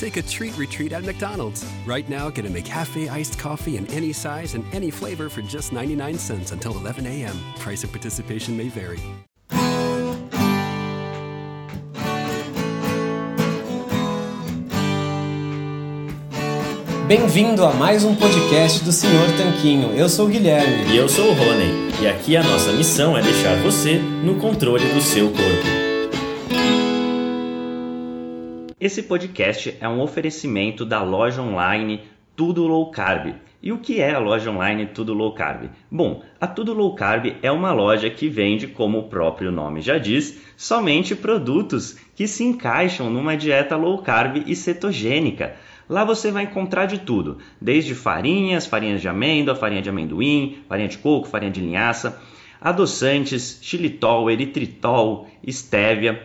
Take a treat retreat at McDonald's. Right now, get a McCafe iced coffee in any size and any flavor for just 99 cents until 11 a.m. Price and participation may vary. Bem-vindo a mais um podcast do Senhor Tanquinho. Eu sou o Guilherme. E eu sou o Rony. E aqui a nossa missão é deixar você no controle do seu corpo. Esse podcast é um oferecimento da loja online Tudo Low Carb. E o que é a loja online Tudo Low Carb? Bom, a Tudo Low Carb é uma loja que vende, como o próprio nome já diz, somente produtos que se encaixam numa dieta low carb e cetogênica. Lá você vai encontrar de tudo, desde farinhas, farinhas de amêndoa, farinha de amendoim, farinha de coco, farinha de linhaça, adoçantes, xilitol, eritritol, estévia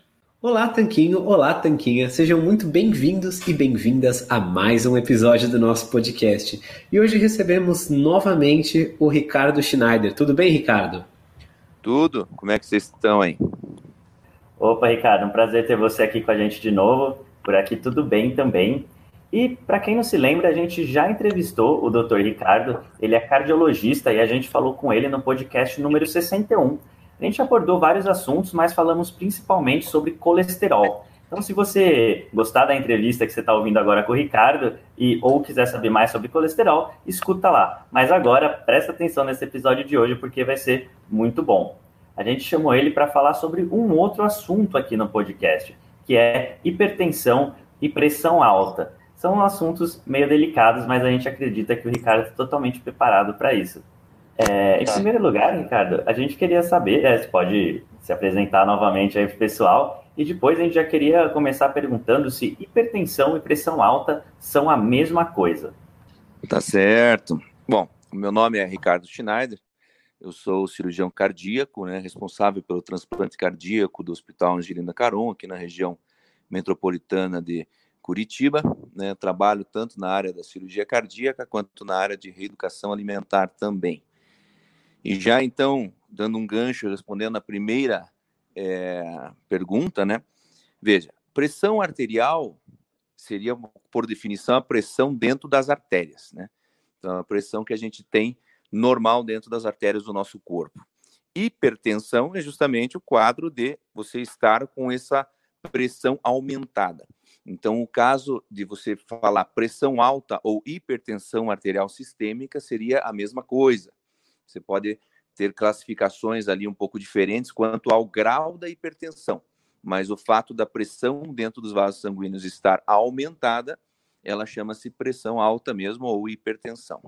Olá, Tanquinho! Olá, Tanquinha! Sejam muito bem-vindos e bem-vindas a mais um episódio do nosso podcast. E hoje recebemos novamente o Ricardo Schneider. Tudo bem, Ricardo? Tudo. Como é que vocês estão aí? Opa, Ricardo, um prazer ter você aqui com a gente de novo. Por aqui tudo bem também. E para quem não se lembra, a gente já entrevistou o Dr. Ricardo. Ele é cardiologista e a gente falou com ele no podcast número 61 A gente abordou vários assuntos, mas falamos principalmente sobre colesterol. Então, se você gostar da entrevista que você está ouvindo agora com o Ricardo e ou quiser saber mais sobre colesterol, escuta lá. Mas agora, presta atenção nesse episódio de hoje porque vai ser muito bom. A gente chamou ele para falar sobre um outro assunto aqui no podcast, que é hipertensão e pressão alta. São assuntos meio delicados, mas a gente acredita que o Ricardo está totalmente preparado para isso. É, em tá. primeiro lugar, Ricardo, a gente queria saber, é, você pode se apresentar novamente aí para o pessoal e depois a gente já queria começar perguntando se hipertensão e pressão alta são a mesma coisa. Tá certo. Bom, meu nome é Ricardo Schneider, eu sou cirurgião cardíaco, né, responsável pelo transplante cardíaco do Hospital Angelina Caron, aqui na região metropolitana de Curitiba. Né, trabalho tanto na área da cirurgia cardíaca quanto na área de reeducação alimentar também. E já então, dando um gancho, respondendo a primeira é, pergunta, né? Veja, pressão arterial seria, por definição, a pressão dentro das artérias, né? Então, a pressão que a gente tem normal dentro das artérias do nosso corpo. Hipertensão é justamente o quadro de você estar com essa pressão aumentada. Então, o caso de você falar pressão alta ou hipertensão arterial sistêmica seria a mesma coisa. Você pode ter classificações ali um pouco diferentes quanto ao grau da hipertensão, mas o fato da pressão dentro dos vasos sanguíneos estar aumentada, ela chama-se pressão alta mesmo ou hipertensão.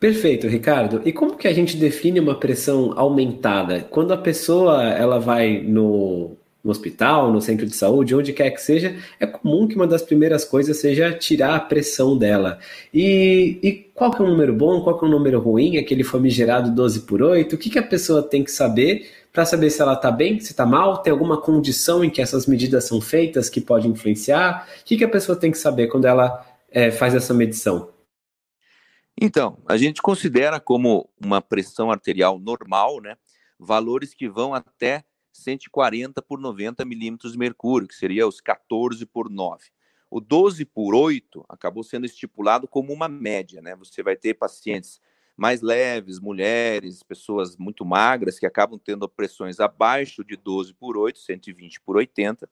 Perfeito, Ricardo. E como que a gente define uma pressão aumentada? Quando a pessoa ela vai no no hospital, no centro de saúde, onde quer que seja, é comum que uma das primeiras coisas seja tirar a pressão dela. E, e qual que é um número bom, qual que é um número ruim, aquele famigerado 12 por 8? O que, que a pessoa tem que saber para saber se ela está bem, se está mal, tem alguma condição em que essas medidas são feitas que pode influenciar? O que, que a pessoa tem que saber quando ela é, faz essa medição? Então, a gente considera como uma pressão arterial normal, né? Valores que vão até 140 por 90 milímetros de mercúrio, que seria os 14 por 9. O 12 por 8 acabou sendo estipulado como uma média, né? Você vai ter pacientes mais leves, mulheres, pessoas muito magras que acabam tendo pressões abaixo de 12 por 8, 120 por 80,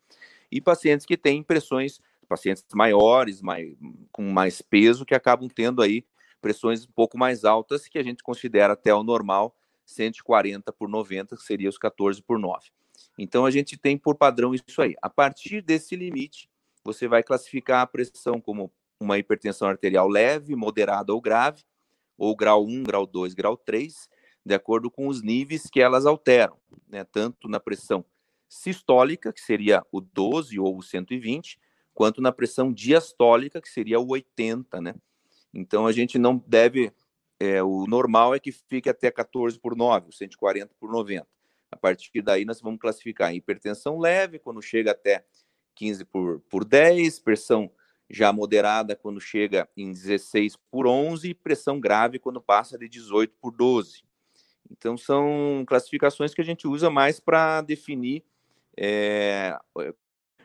e pacientes que têm pressões, pacientes maiores, mais, com mais peso, que acabam tendo aí pressões um pouco mais altas, que a gente considera até o normal, 140 por 90, que seria os 14 por 9. Então a gente tem por padrão isso aí. A partir desse limite, você vai classificar a pressão como uma hipertensão arterial leve, moderada ou grave, ou grau 1, grau 2, grau 3, de acordo com os níveis que elas alteram, né? tanto na pressão sistólica, que seria o 12 ou o 120, quanto na pressão diastólica, que seria o 80, né? Então a gente não deve é, o normal é que fique até 14 por 9, 140 por 90. A partir daí, nós vamos classificar hipertensão leve, quando chega até 15 por, por 10, pressão já moderada quando chega em 16 por 11 e pressão grave quando passa de 18 por 12. Então, são classificações que a gente usa mais para definir é, é,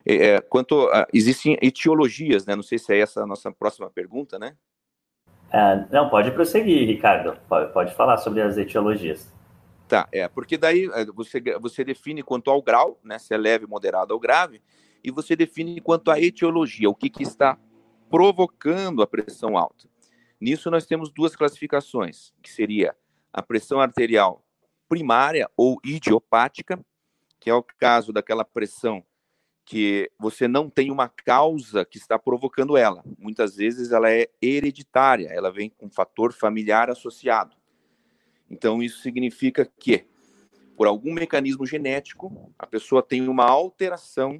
é, quanto a, existem etiologias, né? Não sei se é essa a nossa próxima pergunta, né? É, não, pode prosseguir, Ricardo. Pode, pode falar sobre as etiologias. Tá, é, porque daí é, você, você define quanto ao grau, né, se é leve, moderado ou grave, e você define quanto à etiologia, o que, que está provocando a pressão alta. Nisso nós temos duas classificações, que seria a pressão arterial primária ou idiopática, que é o caso daquela pressão que você não tem uma causa que está provocando ela. Muitas vezes ela é hereditária, ela vem com um fator familiar associado. Então isso significa que, por algum mecanismo genético, a pessoa tem uma alteração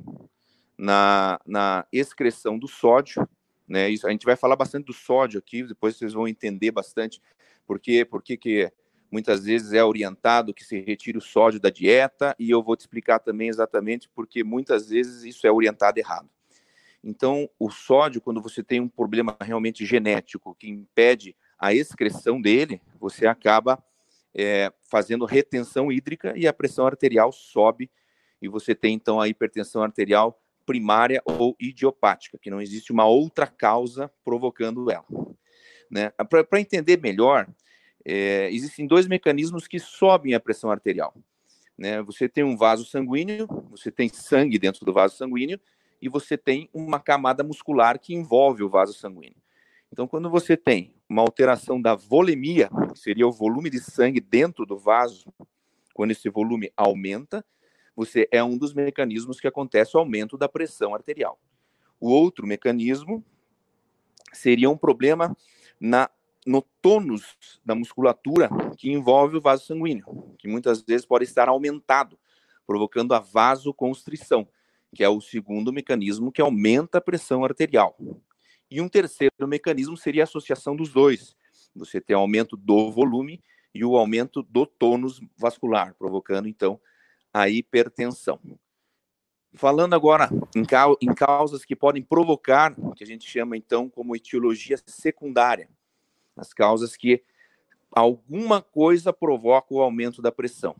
na, na excreção do sódio. Né? Isso, a gente vai falar bastante do sódio aqui, depois vocês vão entender bastante por por que, que muitas vezes é orientado que se retire o sódio da dieta, e eu vou te explicar também exatamente porque muitas vezes isso é orientado errado. Então, o sódio, quando você tem um problema realmente genético que impede a excreção dele, você acaba é, fazendo retenção hídrica e a pressão arterial sobe, e você tem então a hipertensão arterial primária ou idiopática, que não existe uma outra causa provocando ela. Né? Para entender melhor, é, existem dois mecanismos que sobem a pressão arterial. Né? Você tem um vaso sanguíneo, você tem sangue dentro do vaso sanguíneo e você tem uma camada muscular que envolve o vaso sanguíneo. Então, quando você tem uma alteração da volemia, que seria o volume de sangue dentro do vaso, quando esse volume aumenta, você é um dos mecanismos que acontece o aumento da pressão arterial. O outro mecanismo seria um problema na no tônus da musculatura que envolve o vaso sanguíneo, que muitas vezes pode estar aumentado, provocando a vasoconstrição, que é o segundo mecanismo que aumenta a pressão arterial. E um terceiro mecanismo seria a associação dos dois. Você tem aumento do volume e o aumento do tônus vascular, provocando então a hipertensão. Falando agora em, em causas que podem provocar, que a gente chama então como etiologia secundária, as causas que alguma coisa provoca o aumento da pressão.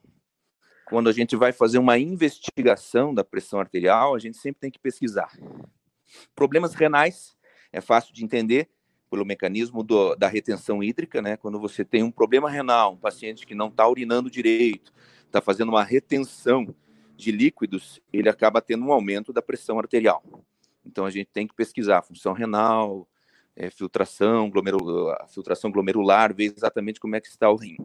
Quando a gente vai fazer uma investigação da pressão arterial, a gente sempre tem que pesquisar. Problemas renais é fácil de entender pelo mecanismo do, da retenção hídrica, né? Quando você tem um problema renal, um paciente que não está urinando direito, está fazendo uma retenção de líquidos, ele acaba tendo um aumento da pressão arterial. Então a gente tem que pesquisar função renal, é, filtração, glomerular, filtração glomerular, ver exatamente como é que está o rim.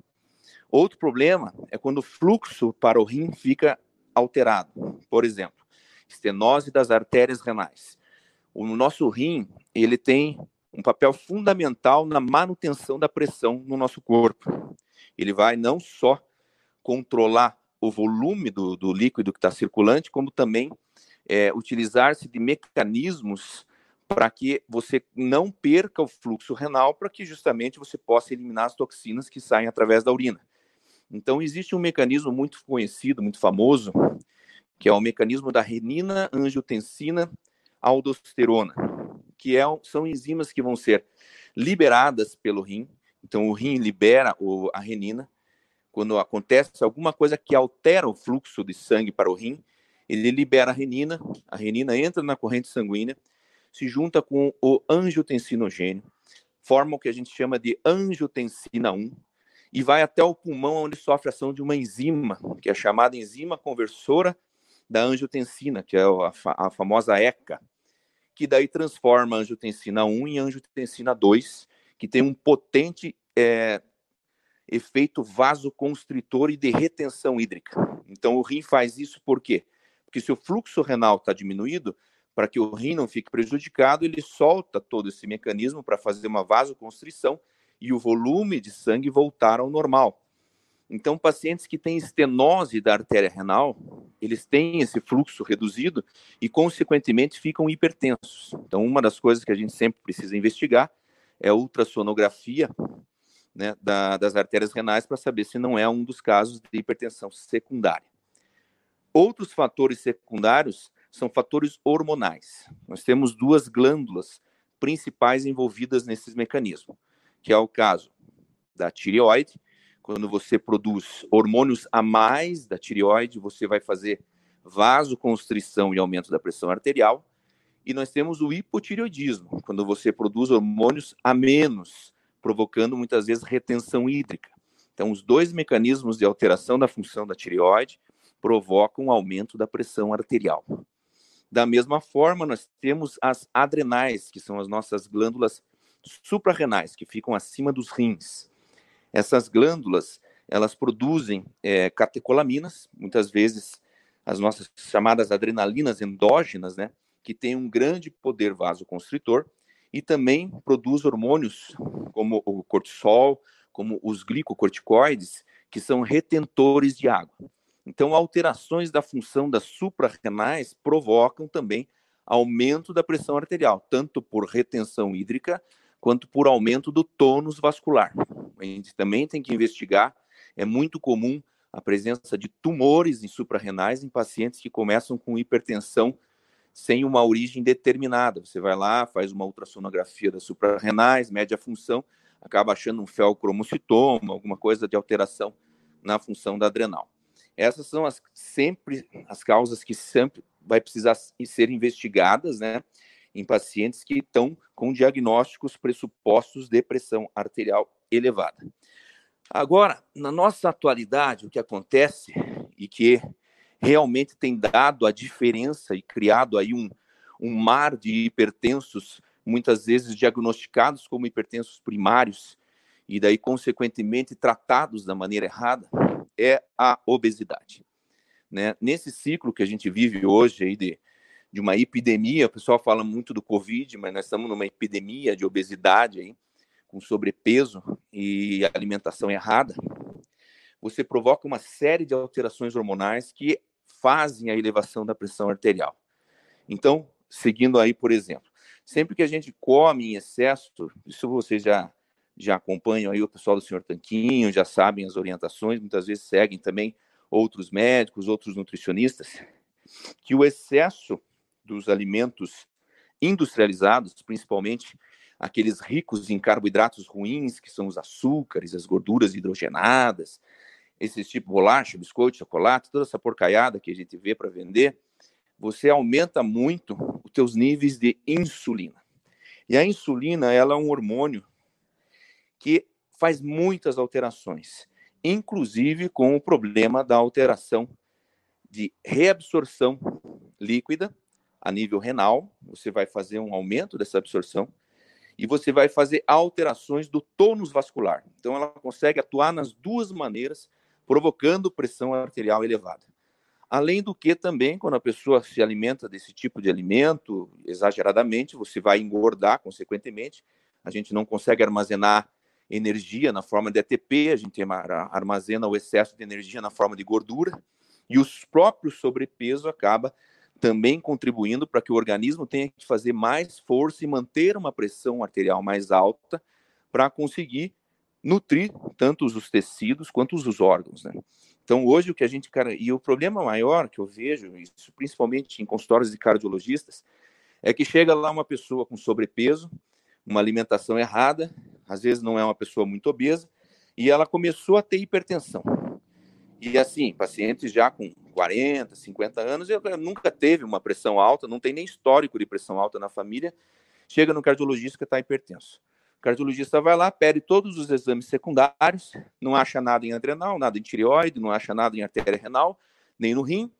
Outro problema é quando o fluxo para o rim fica alterado. Por exemplo, estenose das artérias renais. O nosso rim, ele tem um papel fundamental na manutenção da pressão no nosso corpo. Ele vai não só controlar o volume do, do líquido que está circulante, como também é, utilizar-se de mecanismos para que você não perca o fluxo renal, para que justamente você possa eliminar as toxinas que saem através da urina. Então, existe um mecanismo muito conhecido, muito famoso, que é o mecanismo da renina, angiotensina, aldosterona, que é, são enzimas que vão ser liberadas pelo rim. Então, o rim libera o, a renina. Quando acontece alguma coisa que altera o fluxo de sangue para o rim, ele libera a renina, a renina entra na corrente sanguínea se junta com o angiotensinogênio, forma o que a gente chama de angiotensina 1, e vai até o pulmão, onde sofre ação de uma enzima, que é chamada enzima conversora da angiotensina, que é a, a famosa ECA, que daí transforma a angiotensina 1 em angiotensina 2, que tem um potente é, efeito vasoconstritor e de retenção hídrica. Então, o rim faz isso por quê? Porque se o fluxo renal está diminuído, para que o rim não fique prejudicado, ele solta todo esse mecanismo para fazer uma vasoconstrição e o volume de sangue voltar ao normal. Então, pacientes que têm estenose da artéria renal, eles têm esse fluxo reduzido e, consequentemente, ficam hipertensos. Então, uma das coisas que a gente sempre precisa investigar é a ultrassonografia né, da, das artérias renais para saber se não é um dos casos de hipertensão secundária. Outros fatores secundários são fatores hormonais. Nós temos duas glândulas principais envolvidas nesses mecanismos, que é o caso da tireoide. Quando você produz hormônios a mais da tireoide, você vai fazer vasoconstrição e aumento da pressão arterial. E nós temos o hipotireoidismo, quando você produz hormônios a menos, provocando muitas vezes retenção hídrica. Então, os dois mecanismos de alteração da função da tireoide provocam um aumento da pressão arterial. Da mesma forma, nós temos as adrenais, que são as nossas glândulas suprarrenais, que ficam acima dos rins. Essas glândulas, elas produzem é, catecolaminas, muitas vezes as nossas chamadas adrenalinas endógenas, né, que têm um grande poder vasoconstritor, e também produz hormônios como o cortisol, como os glicocorticoides, que são retentores de água. Então, alterações da função das suprarrenais provocam também aumento da pressão arterial, tanto por retenção hídrica quanto por aumento do tônus vascular. A gente também tem que investigar, é muito comum a presença de tumores em suprarrenais em pacientes que começam com hipertensão sem uma origem determinada. Você vai lá, faz uma ultrassonografia das suprarrenais, mede a função, acaba achando um felcromocitoma, alguma coisa de alteração na função da adrenal. Essas são as, sempre as causas que sempre vai precisar ser investigadas, né, em pacientes que estão com diagnósticos pressupostos de pressão arterial elevada. Agora, na nossa atualidade, o que acontece e que realmente tem dado a diferença e criado aí um, um mar de hipertensos, muitas vezes diagnosticados como hipertensos primários e daí, consequentemente, tratados da maneira errada, é a obesidade. Né? Nesse ciclo que a gente vive hoje aí de, de uma epidemia, o pessoal fala muito do Covid, mas nós estamos numa epidemia de obesidade aí, com sobrepeso e alimentação errada, você provoca uma série de alterações hormonais que fazem a elevação da pressão arterial. Então, seguindo aí, por exemplo, sempre que a gente come em excesso, isso vocês já já acompanham aí o pessoal do Senhor Tanquinho, já sabem as orientações, muitas vezes seguem também outros médicos, outros nutricionistas, que o excesso dos alimentos industrializados, principalmente aqueles ricos em carboidratos ruins, que são os açúcares, as gorduras hidrogenadas, esses tipo bolacha, biscoito, chocolate, toda essa porcaiada que a gente vê para vender, você aumenta muito os teus níveis de insulina. E a insulina, ela é um hormônio que faz muitas alterações, inclusive com o problema da alteração de reabsorção líquida a nível renal, você vai fazer um aumento dessa absorção e você vai fazer alterações do tônus vascular. Então, ela consegue atuar nas duas maneiras, provocando pressão arterial elevada. Além do que, também, quando a pessoa se alimenta desse tipo de alimento exageradamente, você vai engordar, consequentemente. A gente não consegue armazenar energia na forma de ATP, a gente armazena o excesso de energia na forma de gordura, e os próprios sobrepeso acaba também contribuindo para que o organismo tenha que fazer mais força e manter uma pressão arterial mais alta para conseguir nutrir tanto os tecidos quanto os órgãos, né? Então, hoje o que a gente, cara, e o problema maior que eu vejo, isso principalmente em consultórios de cardiologistas, é que chega lá uma pessoa com sobrepeso, uma alimentação errada, às vezes não é uma pessoa muito obesa, e ela começou a ter hipertensão. E assim, pacientes já com 40, 50 anos, nunca teve uma pressão alta, não tem nem histórico de pressão alta na família, chega no cardiologista que está hipertenso. O cardiologista vai lá, pede todos os exames secundários, não acha nada em adrenal, nada em tireoide, não acha nada em artéria renal, nem no rim,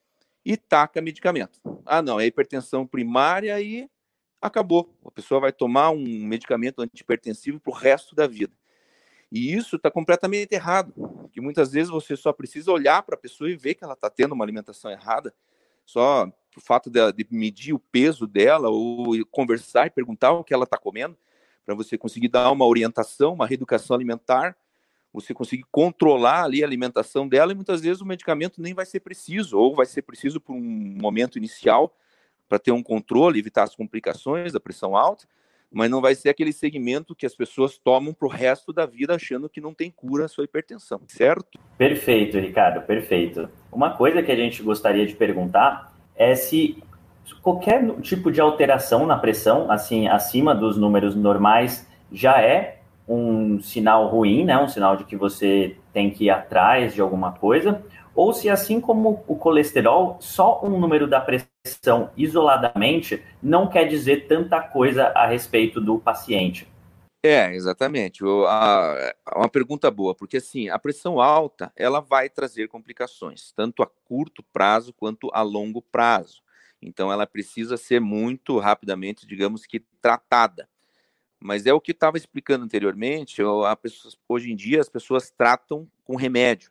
e taca medicamento. Ah, não, é hipertensão primária e acabou. A pessoa vai tomar um medicamento antihipertensivo para o resto da vida. E isso está completamente errado, que muitas vezes você só precisa olhar para a pessoa e ver que ela está tendo uma alimentação errada, só o fato de, de, medir o peso dela ou conversar e perguntar o que ela está comendo, para você conseguir dar uma orientação, uma reeducação alimentar, você conseguir controlar ali a alimentação dela e muitas vezes o medicamento nem vai ser preciso, ou vai ser preciso por um momento inicial para ter um controle, evitar as complicações da pressão alta, mas não vai ser aquele segmento que as pessoas tomam para o resto da vida achando que não tem cura a sua hipertensão, certo? Perfeito, Ricardo, perfeito. Uma coisa que a gente gostaria de perguntar é se qualquer tipo de alteração na pressão, assim, acima dos números normais, já é um sinal ruim, né? Um sinal de que você tem que ir atrás de alguma coisa, ou se assim como o colesterol, só um número da pressão isoladamente não quer dizer tanta coisa a respeito do paciente. É, exatamente. uma pergunta boa, porque assim, a pressão alta, ela vai trazer complicações, tanto a curto prazo quanto a longo prazo. Então, ela precisa ser muito rapidamente, digamos que, tratada. Mas é o que estava explicando anteriormente, hoje em dia as pessoas tratam com remédio.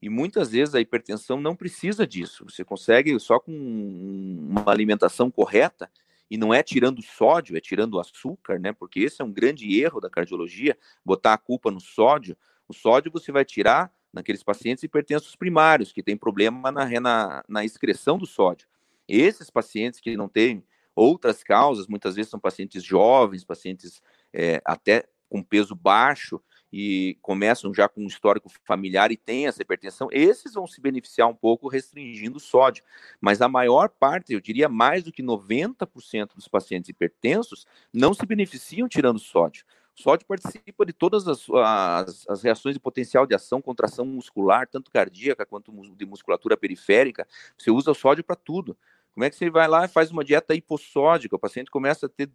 E muitas vezes a hipertensão não precisa disso. Você consegue só com uma alimentação correta, e não é tirando sódio, é tirando açúcar, né? Porque esse é um grande erro da cardiologia, botar a culpa no sódio. O sódio você vai tirar naqueles pacientes hipertensos primários, que tem problema na, na, na excreção do sódio. Esses pacientes que não têm outras causas, muitas vezes são pacientes jovens, pacientes é, até com peso baixo, e começam já com um histórico familiar e têm essa hipertensão, esses vão se beneficiar um pouco restringindo o sódio. Mas a maior parte, eu diria mais do que 90% dos pacientes hipertensos, não se beneficiam tirando sódio. O sódio participa de todas as, as, as, reações de potencial de ação, contração muscular, tanto cardíaca quanto de musculatura periférica. Você usa o sódio para tudo. Como é que você vai lá e faz uma dieta hipossódica? O paciente começa a ter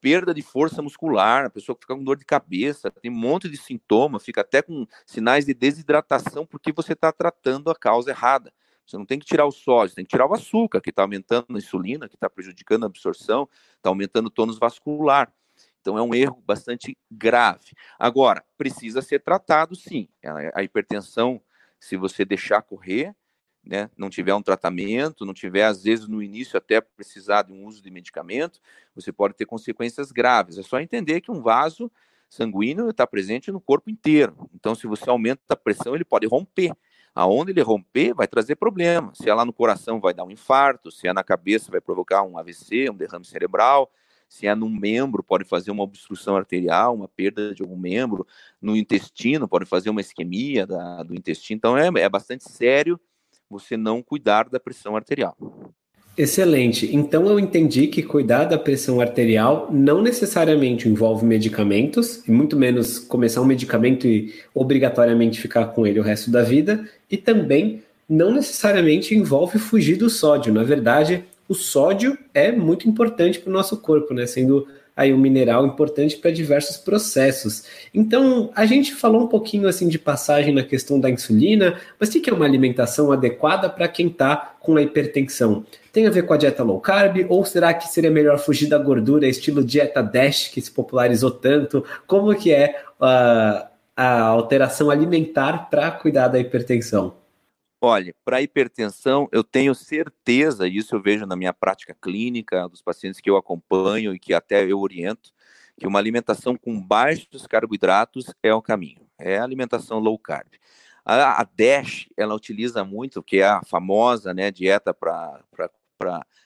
perda de força muscular, a pessoa fica com dor de cabeça, tem um monte de sintoma, fica até com sinais de desidratação porque você está tratando a causa errada. Você não tem que tirar o sódio, tem que tirar o açúcar, que está aumentando a insulina, que está prejudicando a absorção, está aumentando o tônus vascular. Então é um erro bastante grave. Agora, precisa ser tratado sim. A hipertensão, se você deixar correr, né, não tiver um tratamento, não tiver, às vezes, no início até precisar de um uso de medicamento, você pode ter consequências graves. É só entender que um vaso sanguíneo está presente no corpo inteiro. Então, se você aumenta a pressão, ele pode romper. Aonde ele romper, vai trazer problema. Se é lá no coração, vai dar um infarto. Se é na cabeça, vai provocar um AVC, um derrame cerebral. Se é num membro, pode fazer uma obstrução arterial, uma perda de algum membro. No intestino, pode fazer uma isquemia da, do intestino. Então, é, é bastante sério você não cuidar da pressão arterial. Excelente. Então eu entendi que cuidar da pressão arterial não necessariamente envolve medicamentos, e muito menos começar um medicamento e obrigatoriamente ficar com ele o resto da vida, e também não necessariamente envolve fugir do sódio. Na verdade, o sódio é muito importante para o nosso corpo, né? Sendo aí um mineral importante para diversos processos. Então, a gente falou um pouquinho assim de passagem na questão da insulina, mas o que é uma alimentação adequada para quem está com a hipertensão? Tem a ver com a dieta low carb ou será que seria melhor fugir da gordura, estilo dieta DASH que se popularizou tanto? Como que é uh, a alteração alimentar para cuidar da hipertensão? Olha, para hipertensão, eu tenho certeza, isso eu vejo na minha prática clínica, dos pacientes que eu acompanho e que até eu oriento, que uma alimentação com baixos carboidratos é o caminho, é a alimentação low carb. A, a DASH, ela utiliza muito, que é a famosa né, dieta para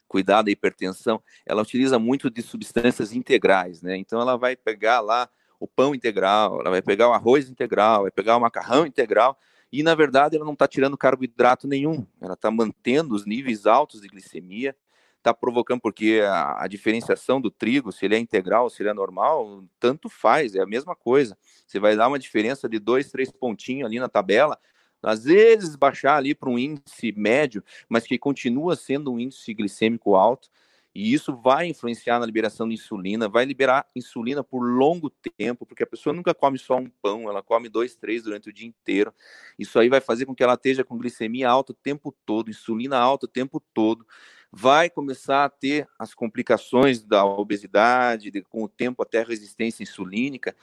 cuidar da hipertensão, ela utiliza muito de substâncias integrais, né? Então ela vai pegar lá o pão integral, ela vai pegar o arroz integral, vai pegar o macarrão integral, e, na verdade, ela não está tirando carboidrato nenhum, ela está mantendo os níveis altos de glicemia, está provocando, porque a, a, diferenciação do trigo, se ele é integral, se ele é normal, tanto faz, é a mesma coisa. Você vai dar uma diferença de dois, três pontinhos ali na tabela, às vezes baixar ali para um índice médio, mas que continua sendo um índice glicêmico alto, e isso vai influenciar na liberação de insulina, vai liberar insulina por longo tempo, porque a pessoa nunca come só um pão, ela come dois, três durante o dia inteiro. Isso aí vai fazer com que ela esteja com glicemia alta o tempo todo, insulina alta o tempo todo. Vai começar a ter as complicações da obesidade, de, com o tempo até resistência insulínica.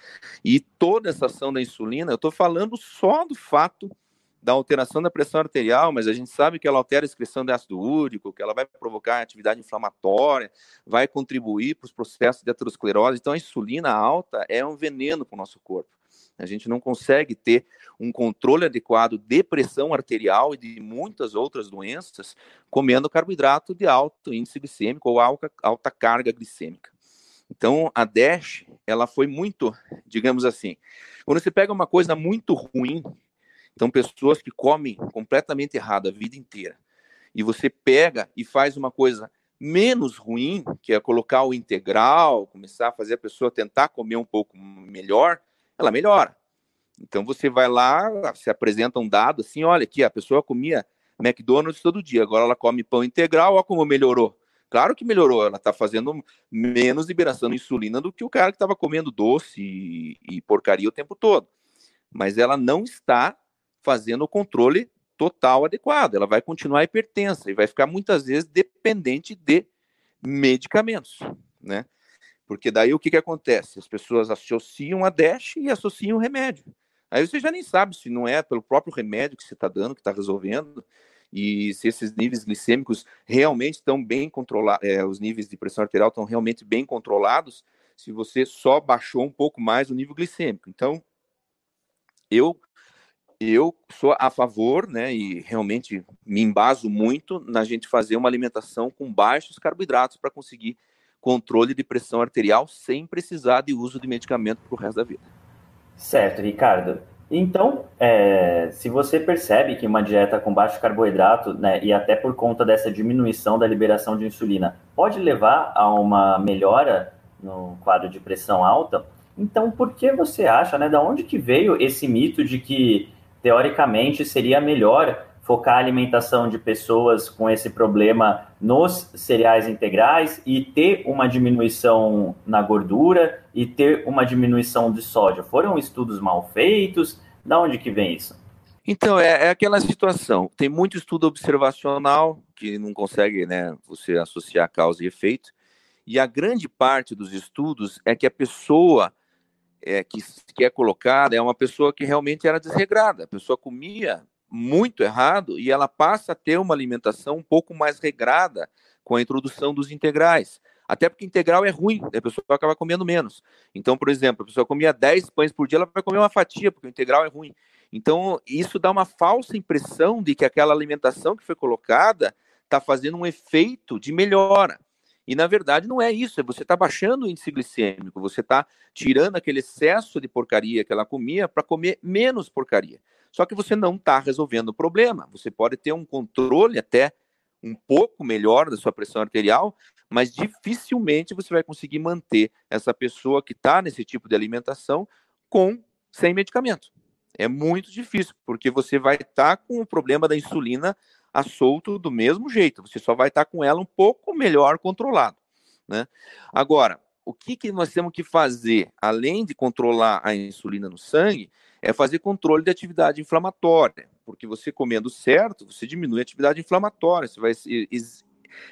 E toda essa ação da insulina, eu estou falando só do fato da alteração da pressão arterial, mas a gente sabe que ela altera a excreção de ácido úrico, que ela vai provocar atividade inflamatória, vai contribuir para os processos de aterosclerose. Então, a insulina alta é um veneno para o nosso corpo. A gente não consegue ter um controle adequado de pressão arterial e de muitas outras doenças comendo carboidrato de alto índice glicêmico ou alta, carga glicêmica. Então, a DASH, ela foi muito, digamos assim, quando você pega uma coisa muito ruim, então, pessoas que comem completamente errado a vida inteira. E você pega e faz uma coisa menos ruim, que é colocar o integral, começar a fazer a pessoa tentar comer um pouco melhor, ela melhora. Então você vai lá, se apresenta um dado assim, olha aqui, a pessoa comia McDonald's todo dia, agora ela come pão integral, olha como melhorou. Claro que melhorou, ela está fazendo menos liberação de insulina do que o cara que estava comendo doce e, e porcaria o tempo todo. Mas ela não está fazendo o controle total adequado. Ela vai continuar hipertensa e vai ficar muitas vezes dependente de medicamentos, né? Porque daí o que, que acontece? As pessoas associam a DASH e associam o remédio. Aí você já nem sabe se não é pelo próprio remédio que você está dando, que está resolvendo, e se esses níveis glicêmicos realmente estão bem controlados, é, os níveis de pressão arterial estão realmente bem controlados, se você só baixou um pouco mais o nível glicêmico. Então, eu eu sou a favor, né, e realmente me embaso muito na gente fazer uma alimentação com baixos carboidratos para conseguir controle de pressão arterial sem precisar de uso de medicamento para o resto da vida. Certo, Ricardo. Então, é, se você percebe que uma dieta com baixo carboidrato, né, e até por conta dessa diminuição da liberação de insulina, pode levar a uma melhora no quadro de pressão alta, então por que você acha, né, da onde que veio esse mito de que teoricamente seria melhor focar a alimentação de pessoas com esse problema nos cereais integrais e ter uma diminuição na gordura e ter uma diminuição de sódio? Foram estudos mal feitos? Da onde que vem isso? Então, é, é, aquela situação. Tem muito estudo observacional que não consegue né, você associar causa e efeito. E a grande parte dos estudos é que a pessoa é, que, que é colocada é uma pessoa que realmente era desregrada. A pessoa comia muito errado e ela passa a ter uma alimentação um pouco mais regrada com a introdução dos integrais. Até porque integral é ruim, a pessoa acaba comendo menos. Então, por exemplo, a pessoa comia 10 pães por dia, ela vai comer uma fatia, porque o integral é ruim. Então, isso dá uma falsa impressão de que aquela alimentação que foi colocada está fazendo um efeito de melhora. E na verdade não é isso, é você está baixando o índice glicêmico, você está tirando aquele excesso de porcaria que ela comia para comer menos porcaria. Só que você não está resolvendo o problema. Você pode ter um controle até um pouco melhor da sua pressão arterial, mas dificilmente você vai conseguir manter essa pessoa que está nesse tipo de alimentação com sem medicamento. É muito difícil, porque você vai estar tá com o problema da insulina a solto do mesmo jeito, você só vai estar com ela um pouco melhor controlado. Né? Agora, o que, que nós temos que fazer, além de controlar a insulina no sangue, é fazer controle de atividade inflamatória, porque você comendo certo, você diminui a atividade inflamatória, você vai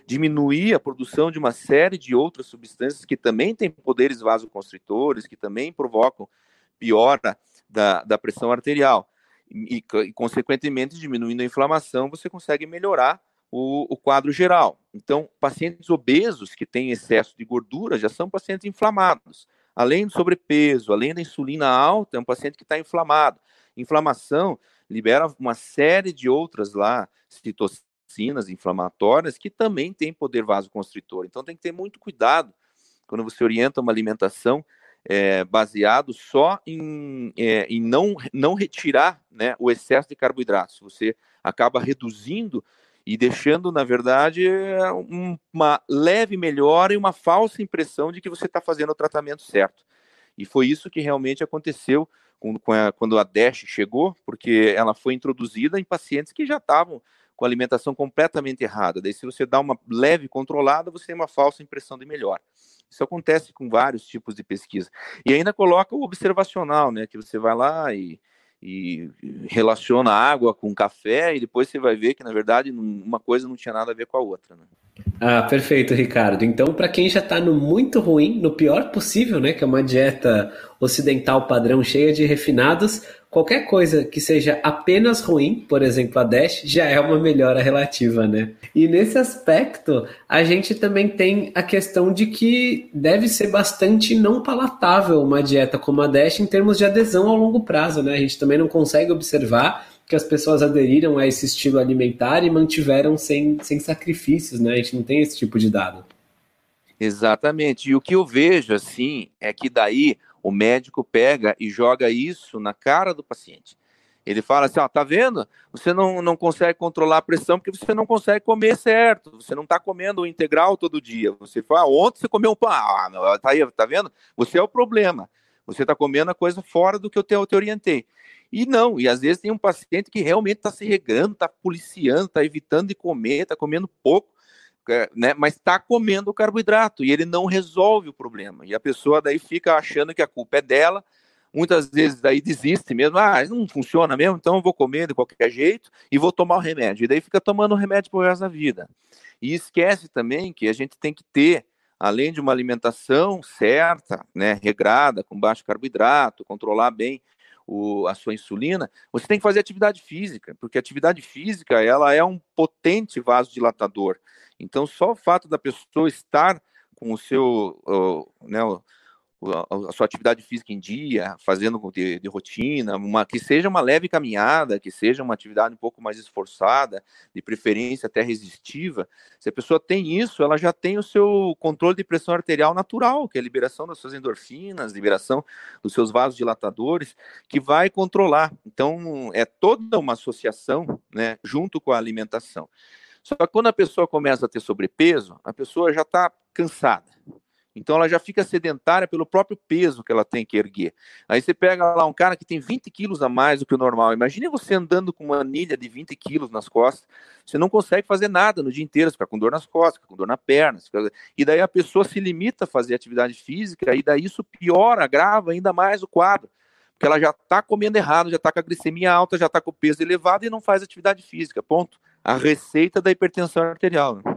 diminuir a produção de uma série de outras substâncias que também têm poderes vasoconstritores, que também provocam piora da, da pressão arterial e, e, consequentemente, diminuindo a inflamação, você consegue melhorar o, o, quadro geral. Então, pacientes obesos que têm excesso de gordura já são pacientes inflamados. Além do sobrepeso, além da insulina alta, é um paciente que está inflamado. Inflamação libera uma série de outras lá, citocinas inflamatórias, que também têm poder vasoconstritor. Então, tem que ter muito cuidado quando você orienta uma alimentação é, baseado só em, é, em não, não retirar né, o excesso de carboidratos. Você acaba reduzindo e deixando, na verdade, uma leve melhora e uma falsa impressão de que você está fazendo o tratamento certo. E foi isso que realmente aconteceu com a, quando a DASH chegou, porque ela foi introduzida em pacientes que já estavam com alimentação completamente errada. Daí, se você dá uma leve controlada, você tem uma falsa impressão de melhor. Isso acontece com vários tipos de pesquisa. E ainda coloca o observacional, né? Que você vai lá e, e relaciona água com café e depois você vai ver que, na verdade, uma coisa não tinha nada a ver com a outra. Né? Ah, perfeito, Ricardo. Então, para quem já está no muito ruim, no pior possível, né? Que é uma dieta ocidental padrão cheia de refinados, qualquer coisa que seja apenas ruim, por exemplo, a Dash, já é uma melhora relativa, né? E nesse aspecto, a gente também tem a questão de que deve ser bastante não palatável uma dieta como a Dash em termos de adesão ao longo prazo, né? A gente também não consegue observar que as pessoas aderiram a esse estilo alimentar e mantiveram sem, sem sacrifícios, né? A gente não tem esse tipo de dado. Exatamente. E o que eu vejo, assim, é que daí o médico pega e joga isso na cara do paciente. Ele fala assim, ó, tá vendo? Você não, não consegue controlar a pressão porque você não consegue comer certo. Você não está comendo o integral todo dia. Você fala, ah, ontem você comeu um pão. Ah, não, tá aí, tá vendo? Você é o problema. Você está comendo a coisa fora do que eu te, eu te orientei. E não, e às vezes tem um paciente que realmente está se regando, está policiando, está evitando de comer, está comendo pouco, né, mas está comendo carboidrato e ele não resolve o problema. E a pessoa daí fica achando que a culpa é dela, muitas vezes daí desiste mesmo, ah, não funciona mesmo, então eu vou comer de qualquer jeito e vou tomar o remédio. E daí fica tomando o remédio por resto da vida. E esquece também que a gente tem que ter, além de uma alimentação certa, né, regrada, com baixo carboidrato, controlar bem o, a sua insulina, você tem que fazer atividade física, porque atividade física ela é um potente vasodilatador. Então, só o fato da pessoa estar com o seu, uh, né, a sua atividade física em dia, fazendo de, de, rotina, uma, que seja uma leve caminhada, que seja uma atividade um pouco mais esforçada, de preferência até resistiva, se a pessoa tem isso, ela já tem o seu controle de pressão arterial natural, que é a liberação das suas endorfinas, liberação dos seus vasos dilatadores, que vai controlar. Então, é toda uma associação, né, junto com a alimentação. Só que quando a pessoa começa a ter sobrepeso, a pessoa já está cansada Então ela já fica sedentária pelo próprio peso que ela tem que erguer. Aí você pega lá um cara que tem 20 quilos a mais do que o normal. Imagine você andando com uma anilha de 20 quilos nas costas. Você não consegue fazer nada no dia inteiro, você fica com dor nas costas, fica com dor na perna. Fica... E daí a pessoa se limita a fazer atividade física, e daí isso piora, agrava ainda mais o quadro. Porque ela já está comendo errado, já está com a glicemia alta, já está com o peso elevado e não faz atividade física. Ponto. A receita da hipertensão arterial. Né?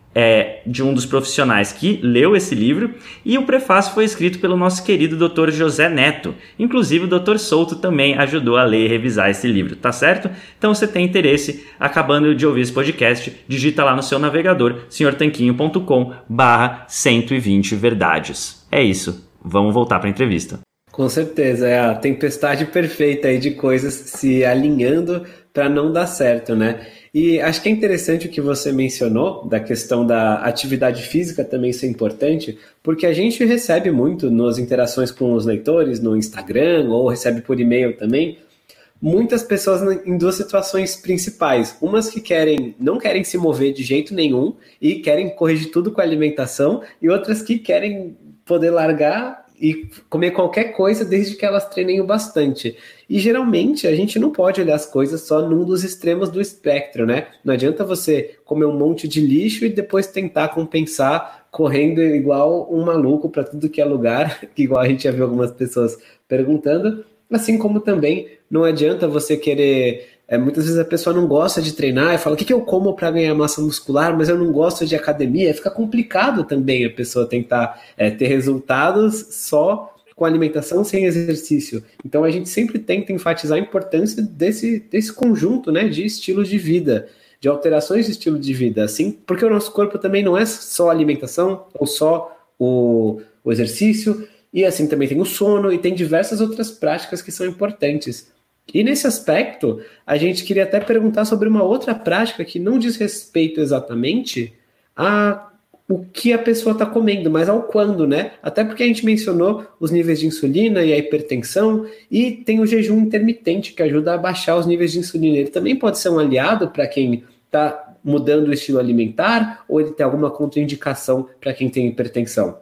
é, de um dos profissionais que leu esse livro e o prefácio foi escrito pelo nosso querido Dr. José Neto. Inclusive o Dr. Souto também ajudou a ler e revisar esse livro, tá certo? Então você tem interesse, acabando de ouvir esse podcast, digita lá no seu navegador senhortanquinho.com barra 120 verdades. É isso, vamos voltar para a entrevista. Com certeza, é a tempestade perfeita aí de coisas se alinhando para não dar certo, né? E acho que é interessante o que você mencionou, da questão da atividade física também ser importante, porque a gente recebe muito nas interações com os leitores, no Instagram, ou recebe por e-mail também, muitas pessoas em duas situações principais. Umas que querem, não querem se mover de jeito nenhum e querem corrigir tudo com a alimentação, e outras que querem poder largar e comer qualquer coisa desde que elas treinem o bastante. E geralmente a gente não pode olhar as coisas só num dos extremos do espectro, né? Não adianta você comer um monte de lixo e depois tentar compensar correndo igual um maluco para tudo que é lugar, igual a gente já viu algumas pessoas perguntando. Assim como também não adianta você querer é, muitas vezes a pessoa não gosta de treinar e fala: o que, que eu como para ganhar massa muscular, mas eu não gosto de academia. Fica complicado também a pessoa tentar é, ter resultados só com alimentação sem exercício. Então a gente sempre tenta enfatizar a importância desse, desse conjunto né, de estilos de vida, de alterações de estilo de vida, assim, porque o nosso corpo também não é só alimentação ou só o, o exercício, e assim também tem o sono e tem diversas outras práticas que são importantes. E nesse aspecto, a gente queria até perguntar sobre uma outra prática que não diz respeito exatamente a o que a pessoa está comendo, mas ao quando, né? Até porque a gente mencionou os níveis de insulina e a hipertensão, e tem o jejum intermitente que ajuda a baixar os níveis de insulina. Ele também pode ser um aliado para quem está mudando o estilo alimentar, ou ele tem alguma contraindicação para quem tem hipertensão?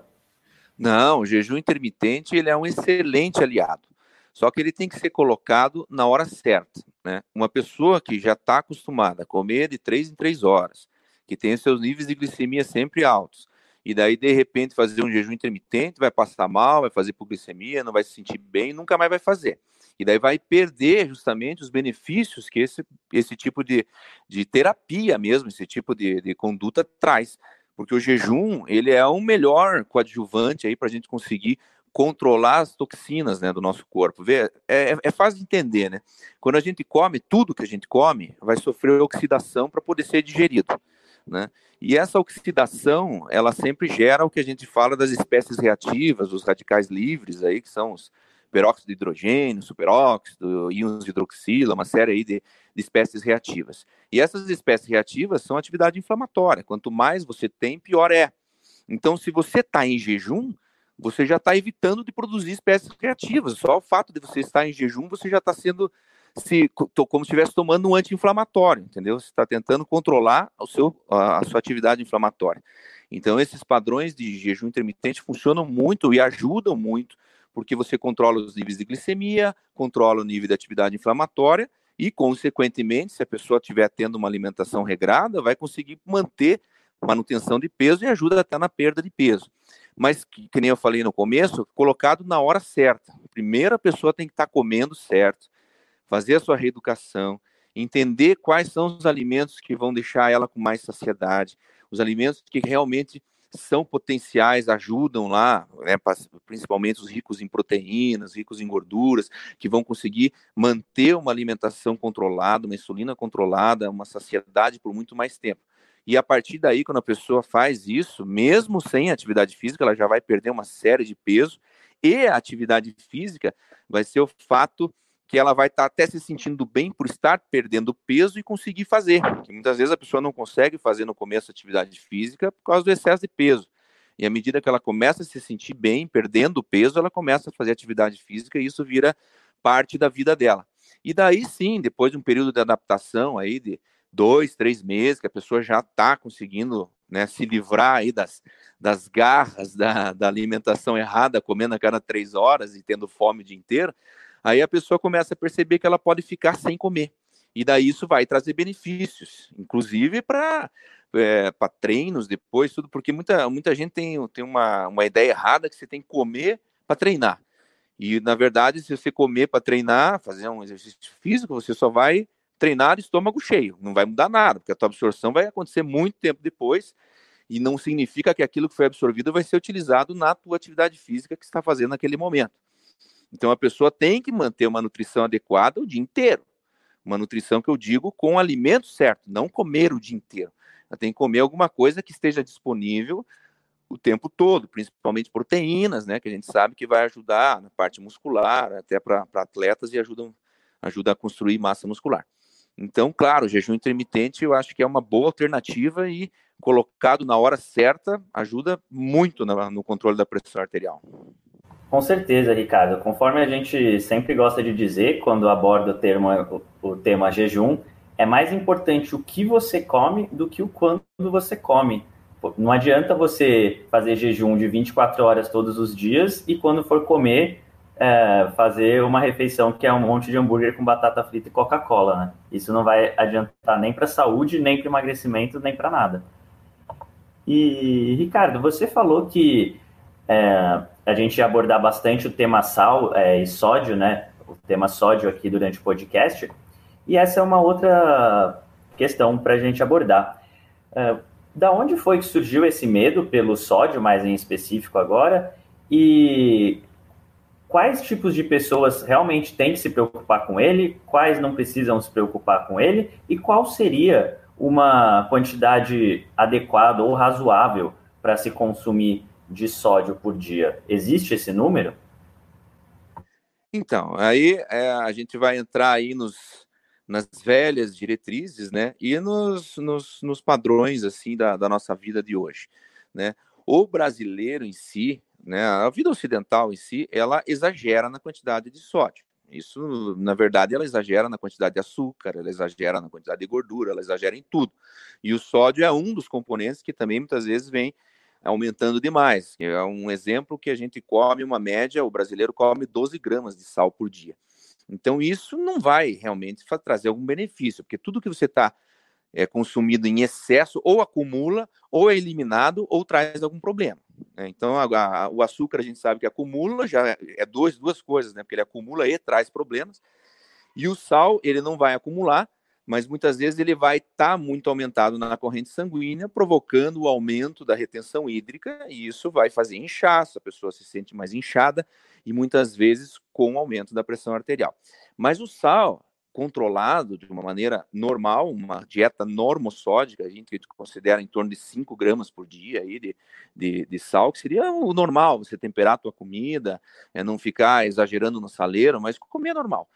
Não, o jejum intermitente ele é um excelente aliado. Só que ele tem que ser colocado na hora certa. Né? Uma pessoa que já está acostumada a comer de três em três horas, que tem seus níveis de glicemia sempre altos, e daí de repente fazer um jejum intermitente, vai passar mal, vai fazer hipoglicemia, não vai se sentir bem, nunca mais vai fazer. E daí vai perder justamente os benefícios que esse, esse tipo de, de terapia mesmo, esse tipo de, de conduta traz. Porque o jejum, ele é o melhor coadjuvante aí para a gente conseguir controlar as toxinas né, do nosso corpo. Vê, é, é, é fácil de entender, né? Quando a gente come, tudo que a gente come vai sofrer oxidação para poder ser digerido. Né? E essa oxidação, ela sempre gera o que a gente fala das espécies reativas, os radicais livres aí, que são os peróxido de hidrogênio, superóxido, íons de hidroxila, uma série aí de, de espécies reativas. E essas espécies reativas são atividade inflamatória. Quanto mais você tem, pior é. Então, se você está em jejum, você já está evitando de produzir espécies reativas. Só o fato de você estar em jejum, você já está sendo se como se estivesse tomando um anti-inflamatório, entendeu? Você está tentando controlar o seu, a, a sua atividade inflamatória. Então, esses padrões de jejum intermitente funcionam muito e ajudam muito, porque você controla os níveis de glicemia, controla o nível de atividade inflamatória e, consequentemente, se a pessoa estiver tendo uma alimentação regrada, vai conseguir manter manutenção de peso e ajuda até na perda de peso mas que, que, nem eu falei no começo, colocado na hora certa. A pessoa tem que estar tá comendo certo, fazer a sua reeducação, entender quais são os alimentos que vão deixar ela com mais saciedade, os alimentos que realmente são potenciais, ajudam lá, né, principalmente os ricos em proteínas, ricos em gorduras, que vão conseguir manter uma alimentação controlada, uma insulina controlada, uma saciedade por muito mais tempo. E a partir daí, quando a pessoa faz isso, mesmo sem atividade física, ela já vai perder uma série de peso. E a atividade física vai ser o fato que ela vai estar tá até se sentindo bem por estar perdendo peso e conseguir fazer. Porque muitas vezes a pessoa não consegue fazer no começo atividade física por causa do excesso de peso. E à medida que ela começa a se sentir bem, perdendo peso, ela começa a fazer atividade física e isso vira parte da vida dela. E daí sim, depois de um período de adaptação aí de dois, três meses, que a pessoa já está conseguindo né, se livrar aí das, das garras da, da alimentação errada, comendo a cada três horas e tendo fome o dia inteiro, aí a pessoa começa a perceber que ela pode ficar sem comer. E daí isso vai trazer benefícios, inclusive para é, para treinos depois, tudo, porque muita, muita gente tem, tem uma, uma ideia errada que você tem que comer para treinar. E, na verdade, se você comer para treinar, fazer um exercício físico, você só vai treinar estômago cheio, não vai mudar nada, porque a tua absorção vai acontecer muito tempo depois e não significa que aquilo que foi absorvido vai ser utilizado na tua atividade física que está fazendo naquele momento. Então a pessoa tem que manter uma nutrição adequada o dia inteiro. Uma nutrição que eu digo com o alimento certo, não comer o dia inteiro. Ela tem que comer alguma coisa que esteja disponível o tempo todo, principalmente proteínas, né, que a gente sabe que vai ajudar na parte muscular, até para atletas e ajudam ajuda a construir massa muscular. Então, claro, o jejum intermitente eu acho que é uma boa alternativa e colocado na hora certa ajuda muito no, controle da pressão arterial. Com certeza, Ricardo. Conforme a gente sempre gosta de dizer quando aborda o, termo, o tema jejum, é mais importante o que você come do que o quanto você come. Não adianta você fazer jejum de 24 horas todos os dias e quando for comer é, fazer uma refeição que é um monte de hambúrguer com batata frita e Coca-Cola, né? Isso não vai adiantar nem para saúde, nem para emagrecimento, nem para nada. E, Ricardo, você falou que é, a gente ia abordar bastante o tema sal é, e sódio, né? O tema sódio aqui durante o podcast. E essa é uma outra questão para a gente abordar. É, da onde foi que surgiu esse medo pelo sódio, mais em específico agora? E quais tipos de pessoas realmente têm que se preocupar com ele, quais não precisam se preocupar com ele e qual seria uma quantidade adequada ou razoável para se consumir de sódio por dia. Existe esse número? Então, aí é, a gente vai entrar aí nos, nas velhas diretrizes, né, e nos, nos, nos padrões, assim, da, da nossa vida de hoje, né. O brasileiro em si, né, a vida ocidental em si, ela exagera na quantidade de sódio. Isso, na verdade, ela exagera na quantidade de açúcar, ela exagera na quantidade de gordura, ela exagera em tudo. E o sódio é um dos componentes que também muitas vezes vem aumentando demais. É um exemplo que a gente come uma média, o brasileiro come 12 gramas de sal por dia. Então, isso não vai realmente trazer algum benefício, porque tudo que você está é consumido em excesso ou acumula, ou é eliminado, ou traz algum problema. Né? Então, a, a, o açúcar a gente sabe que acumula, já é, é duas, coisas, né? Porque ele acumula e traz problemas. E o sal, ele não vai acumular, mas muitas vezes ele vai estar tá muito aumentado na corrente sanguínea, provocando o aumento da retenção hídrica, e isso vai fazer inchaço, a pessoa se sente mais inchada, e muitas vezes com aumento da pressão arterial. Mas o sal, controlado de uma maneira normal, uma dieta normossódica, a gente considera em torno de 5 gramas por dia aí de, de, de, sal, que seria o normal, você temperar a tua comida, é, não ficar exagerando no saleiro, mas comer normal.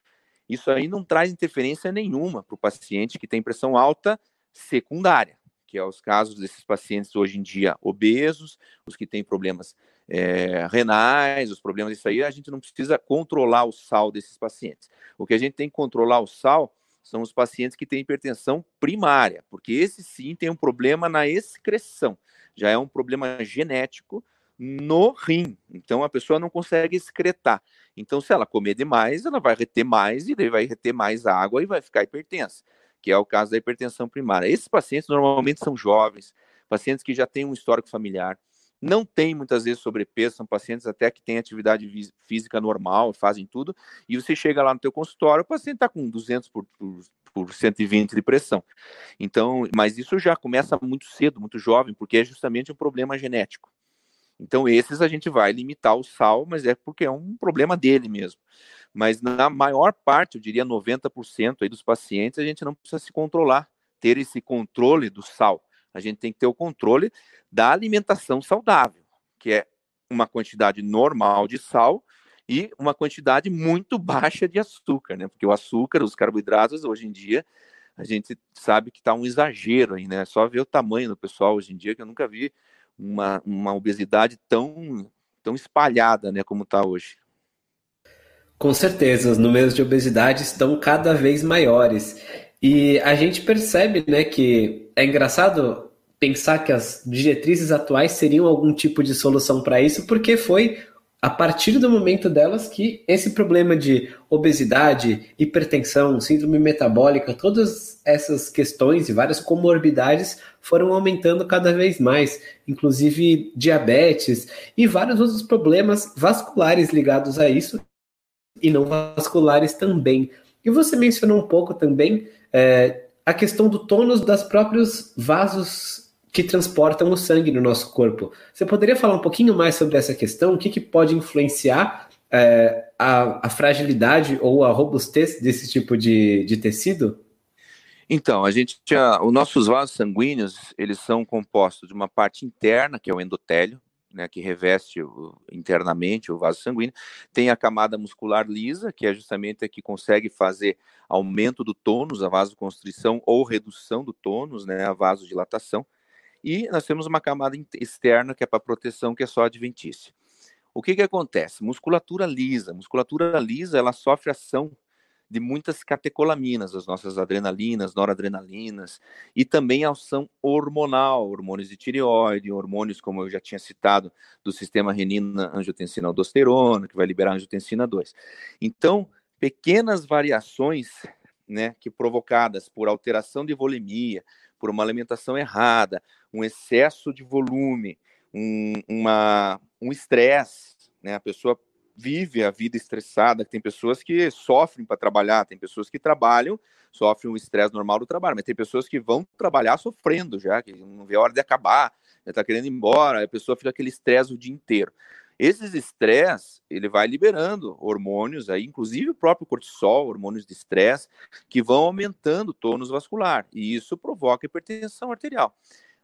Isso aí não traz interferência nenhuma para o paciente que tem pressão alta secundária, que é os casos desses pacientes hoje em dia obesos, os que têm problemas é, renais, os problemas disso aí, a gente não precisa controlar o sal desses pacientes. O que a gente tem que controlar o sal são os pacientes que têm hipertensão primária, porque esse sim tem um problema na excreção, já é um problema genético no rim. Então a pessoa não consegue excretar. Então, se ela comer demais, ela vai reter mais e daí vai reter mais água e vai ficar hipertensa, que é o caso da hipertensão primária. Esses pacientes normalmente são jovens, pacientes que já têm um histórico familiar, não tem muitas vezes sobrepeso, são pacientes até que têm atividade física normal, fazem tudo, e você chega lá no teu consultório, o paciente está com 200 por, por, por 120 de pressão. Então, mas isso já começa muito cedo, muito jovem, porque é justamente um problema genético. Então, esses a gente vai limitar o sal, mas é porque é um problema dele mesmo. Mas na maior parte, eu diria 90% aí dos pacientes, a gente não precisa se controlar, ter esse controle do sal. A gente tem que ter o controle da alimentação saudável, que é uma quantidade normal de sal e uma quantidade muito baixa de açúcar, né? Porque o açúcar, os carboidratos, hoje em dia, a gente sabe que está um exagero aí, né? Só ver o tamanho do pessoal hoje em dia, que eu nunca vi uma, uma obesidade tão, tão espalhada, né, como está hoje. Com certeza, os números de obesidade estão cada vez maiores. E a gente percebe, né, que é engraçado pensar que as diretrizes atuais seriam algum tipo de solução para isso, porque foi a partir do momento delas que esse problema de obesidade, hipertensão, síndrome metabólica, todas essas questões e várias comorbidades foram aumentando cada vez mais, inclusive diabetes e vários outros problemas vasculares ligados a isso e não vasculares também. E você mencionou um pouco também é, a questão do tônus das próprios vasos que transportam o sangue no nosso corpo. Você poderia falar um pouquinho mais sobre essa questão? O que, que pode influenciar é, a, a, fragilidade ou a robustez desse tipo de, de tecido? Então, a gente tinha, os nossos vasos sanguíneos, eles são compostos de uma parte interna, que é o endotélio, né, que reveste o, internamente o vaso sanguíneo, tem a camada muscular lisa, que é justamente a que consegue fazer aumento do tônus, a vasoconstrição ou redução do tônus, né, a vasodilatação, e nós temos uma camada externa que é para proteção, que é só adventícia. O que, que acontece? Musculatura lisa. Musculatura lisa, ela sofre ação de muitas catecolaminas, as nossas adrenalinas, noradrenalinas, e também ação hormonal, hormônios de tireoide, hormônios, como eu já tinha citado, do sistema renina, angiotensina, aldosterona, que vai liberar angiotensina 2. Então, pequenas variações, né, que provocadas por alteração de volemia, por uma alimentação errada, um excesso de volume, um, uma, um estresse, né? A pessoa vive a vida estressada, tem pessoas que sofrem para trabalhar, tem pessoas que trabalham, sofrem o estresse normal do trabalho, mas tem pessoas que vão trabalhar sofrendo já, que não vê a hora de acabar, já está querendo ir embora, a pessoa fica aquele estresse o dia inteiro. Esses estresse, ele vai liberando hormônios aí, inclusive o próprio cortisol, hormônios de estresse, que vão aumentando o tônus vascular, e isso provoca hipertensão arterial.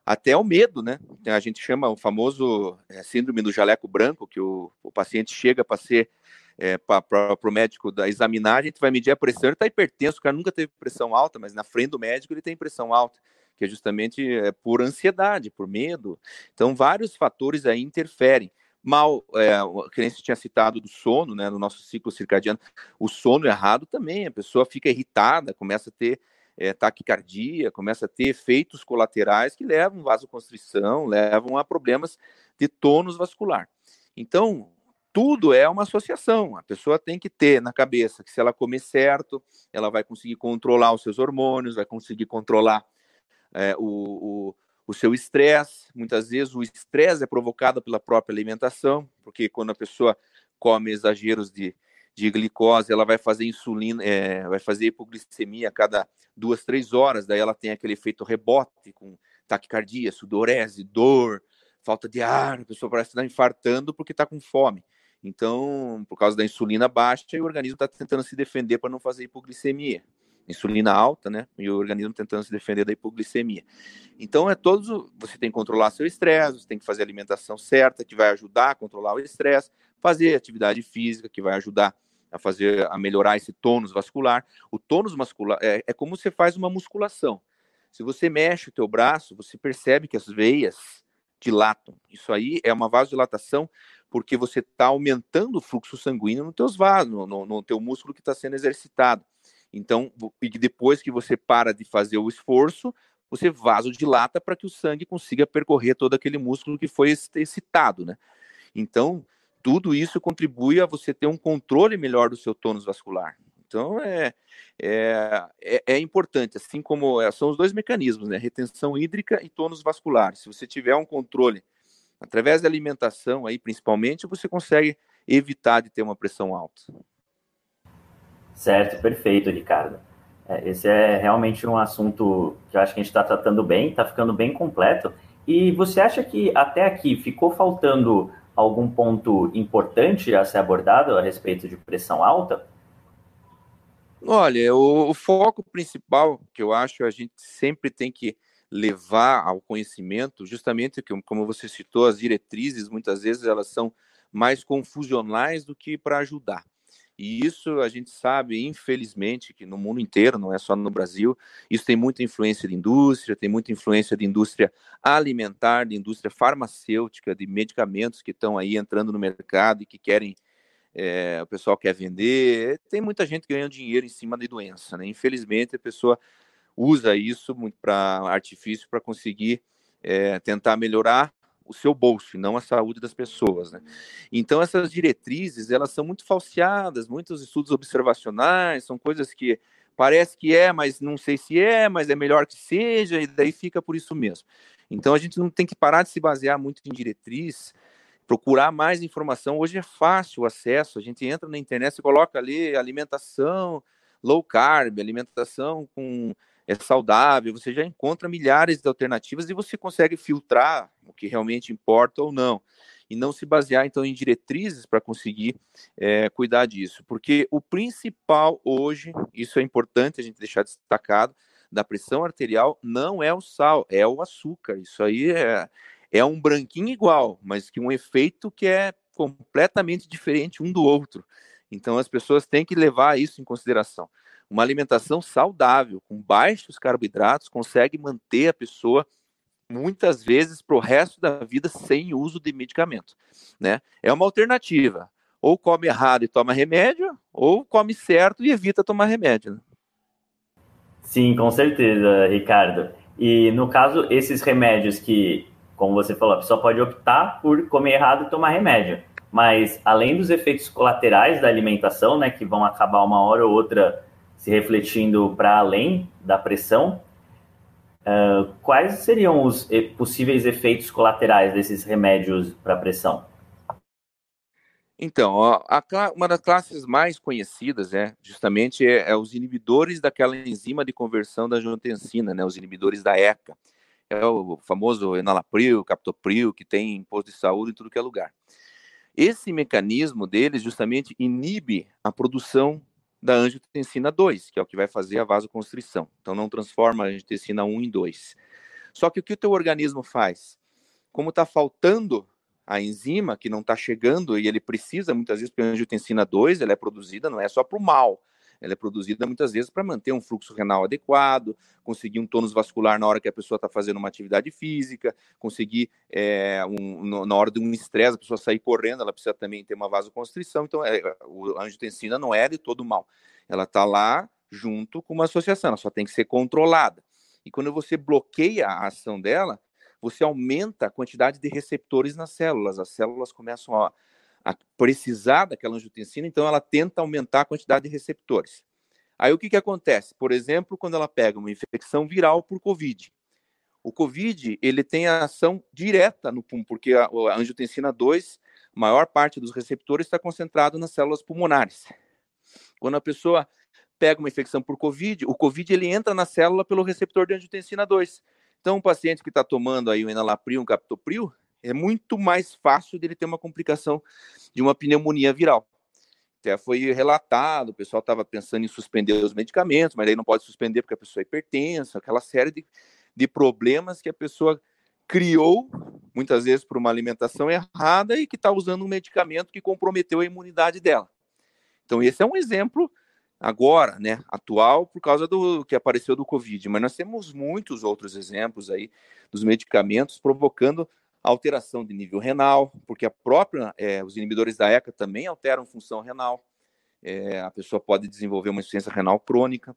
Até o medo, né? A gente chama o famoso é, síndrome do jaleco branco, que o, o paciente chega para ser é, para o médico da, examinar, a gente vai medir a pressão, ele está hipertenso, o cara nunca teve pressão alta, mas na frente do médico ele tem pressão alta, que é justamente é, por ansiedade, por medo. Então, vários fatores aí interferem mal, é, você tinha citado do sono, né, no nosso ciclo circadiano, o sono errado também, a pessoa fica irritada, começa a ter é, taquicardia, começa a ter efeitos colaterais que levam vasoconstrição, levam a problemas de tônus vascular. Então, tudo é uma associação. A pessoa tem que ter na cabeça que se ela comer certo, ela vai conseguir controlar os seus hormônios, vai conseguir controlar é, o, o o seu estresse. Muitas vezes o estresse é provocado pela própria alimentação, porque quando a pessoa come exageros de, de glicose, ela vai fazer insulina, é, vai fazer hipoglicemia a cada duas, três horas, daí ela tem aquele efeito rebote com taquicardia, sudorese, dor, falta de ar, a pessoa parece estar infartando porque está com fome. Então, por causa da insulina baixa, o organismo está tentando se defender para não fazer hipoglicemia insulina alta, né? E o organismo tentando se defender da hipoglicemia. Então é todos, você tem que controlar seu estresse, você tem que fazer a alimentação certa, que vai ajudar a controlar o estresse, fazer atividade física, que vai ajudar a fazer a melhorar esse tônus vascular. O tônus muscular é, é como você faz uma musculação. Se você mexe o teu braço, você percebe que as veias dilatam. Isso aí é uma vasodilatação porque você está aumentando o fluxo sanguíneo no teus vasos, no, no, no teu músculo que está sendo exercitado. Então, e depois que você para de fazer o esforço, você vasodilata para que o sangue consiga percorrer todo aquele músculo que foi excitado, né? Então, tudo isso contribui a você ter um controle melhor do seu tônus vascular. Então, é, é, é, é importante, assim como é, são os dois mecanismos, né? Retenção hídrica e tônus vascular. Se você tiver um controle Através da alimentação, aí, principalmente, você consegue evitar de ter uma pressão alta. Certo, perfeito, Ricardo. É, esse é realmente um assunto que eu acho que a gente está tratando bem, está ficando bem completo. E você acha que até aqui ficou faltando algum ponto importante a ser abordado a respeito de pressão alta? Olha, o, o foco principal que eu acho a gente sempre tem que levar ao conhecimento, justamente como você citou, as diretrizes muitas vezes elas são mais confusionais do que para ajudar. E isso a gente sabe, infelizmente, que no mundo inteiro, não é só no Brasil, isso tem muita influência de indústria, tem muita influência de indústria alimentar, de indústria farmacêutica, de medicamentos que estão aí entrando no mercado e que querem, é, o pessoal quer vender. Tem muita gente ganhando dinheiro em cima de doença, né? Infelizmente, a pessoa usa isso muito para artifício para conseguir é, tentar melhorar o seu bolso e não a saúde das pessoas, né? Então essas diretrizes elas são muito falseadas, muitos estudos observacionais são coisas que parece que é, mas não sei se é, mas é melhor que seja e daí fica por isso mesmo. Então a gente não tem que parar de se basear muito em diretriz, procurar mais informação. Hoje é fácil o acesso, a gente entra na internet e coloca ali alimentação low carb, alimentação com é saudável, você já encontra milhares de alternativas e você consegue filtrar o que realmente importa ou não. E não se basear, então, em diretrizes para conseguir é, cuidar disso. Porque o principal hoje, isso é importante a gente deixar destacado, da pressão arterial não é o sal, é o açúcar. Isso aí é, é um branquinho igual, mas que um efeito que é completamente diferente um do outro. Então as pessoas têm que levar isso em consideração. Uma alimentação saudável, com baixos carboidratos, consegue manter a pessoa muitas vezes para o resto da vida sem uso de medicamento, né? É uma alternativa. Ou come errado e toma remédio, ou come certo e evita tomar remédio. Né? Sim, com certeza, Ricardo. E no caso, esses remédios que, como você falou, a pessoa pode optar por comer errado e tomar remédio. Mas além dos efeitos colaterais da alimentação, né, que vão acabar uma hora ou outra se refletindo para além da pressão, uh, quais seriam os possíveis efeitos colaterais desses remédios para pressão? Então, a, uma das classes mais conhecidas é justamente é, é, os inibidores daquela enzima de conversão da angiotensina, né, os inibidores da ECA. É o famoso enalapril, captopril, que tem em posto de saúde em tudo que é lugar. Esse mecanismo deles justamente inibe a produção da angiotensina 2, que é o que vai fazer a vasoconstrição. Então não transforma a angiotensina 1 em 2. Só que o que o teu organismo faz? Como está faltando a enzima que não está chegando e ele precisa muitas vezes, porque a angiotensina 2 ela é produzida não é só para o mal, ela é produzida muitas vezes para manter um fluxo renal adequado, conseguir um tônus vascular na hora que a pessoa está fazendo uma atividade física, conseguir é, um, na hora de um estresse, a pessoa sair correndo, ela precisa também ter uma vasoconstrição. Então, é, a angiotensina não é de todo mal. Ela está lá junto com uma associação, ela só tem que ser controlada. E quando você bloqueia a ação dela, você aumenta a quantidade de receptores nas células. As células começam a a precisar daquela angiotensina, então ela tenta aumentar a quantidade de receptores. Aí o que, que acontece? Por exemplo, quando ela pega uma infecção viral por Covid. O Covid, ele tem a ação direta no pulmão, porque a, a angiotensina 2, maior parte dos receptores está concentrado nas células pulmonares. Quando a pessoa pega uma infecção por Covid, o Covid ele entra na célula pelo receptor de angiotensina 2. Então, um paciente que está tomando aí o enalapril, um captopril, é muito mais fácil dele ter uma complicação de uma pneumonia viral. Até foi relatado, o pessoal estava pensando em suspender os medicamentos, mas aí não pode suspender porque a pessoa é hipertensa, aquela série de, de problemas que a pessoa criou, muitas vezes por uma alimentação errada e que está usando um medicamento que comprometeu a imunidade dela. Então, esse é um exemplo agora, né, atual, por causa do que apareceu do Covid, mas nós temos muitos outros exemplos aí dos medicamentos provocando alteração de nível renal, porque a própria, é, os inibidores da ECA também alteram função renal. É, a pessoa pode desenvolver uma insuficiência renal crônica.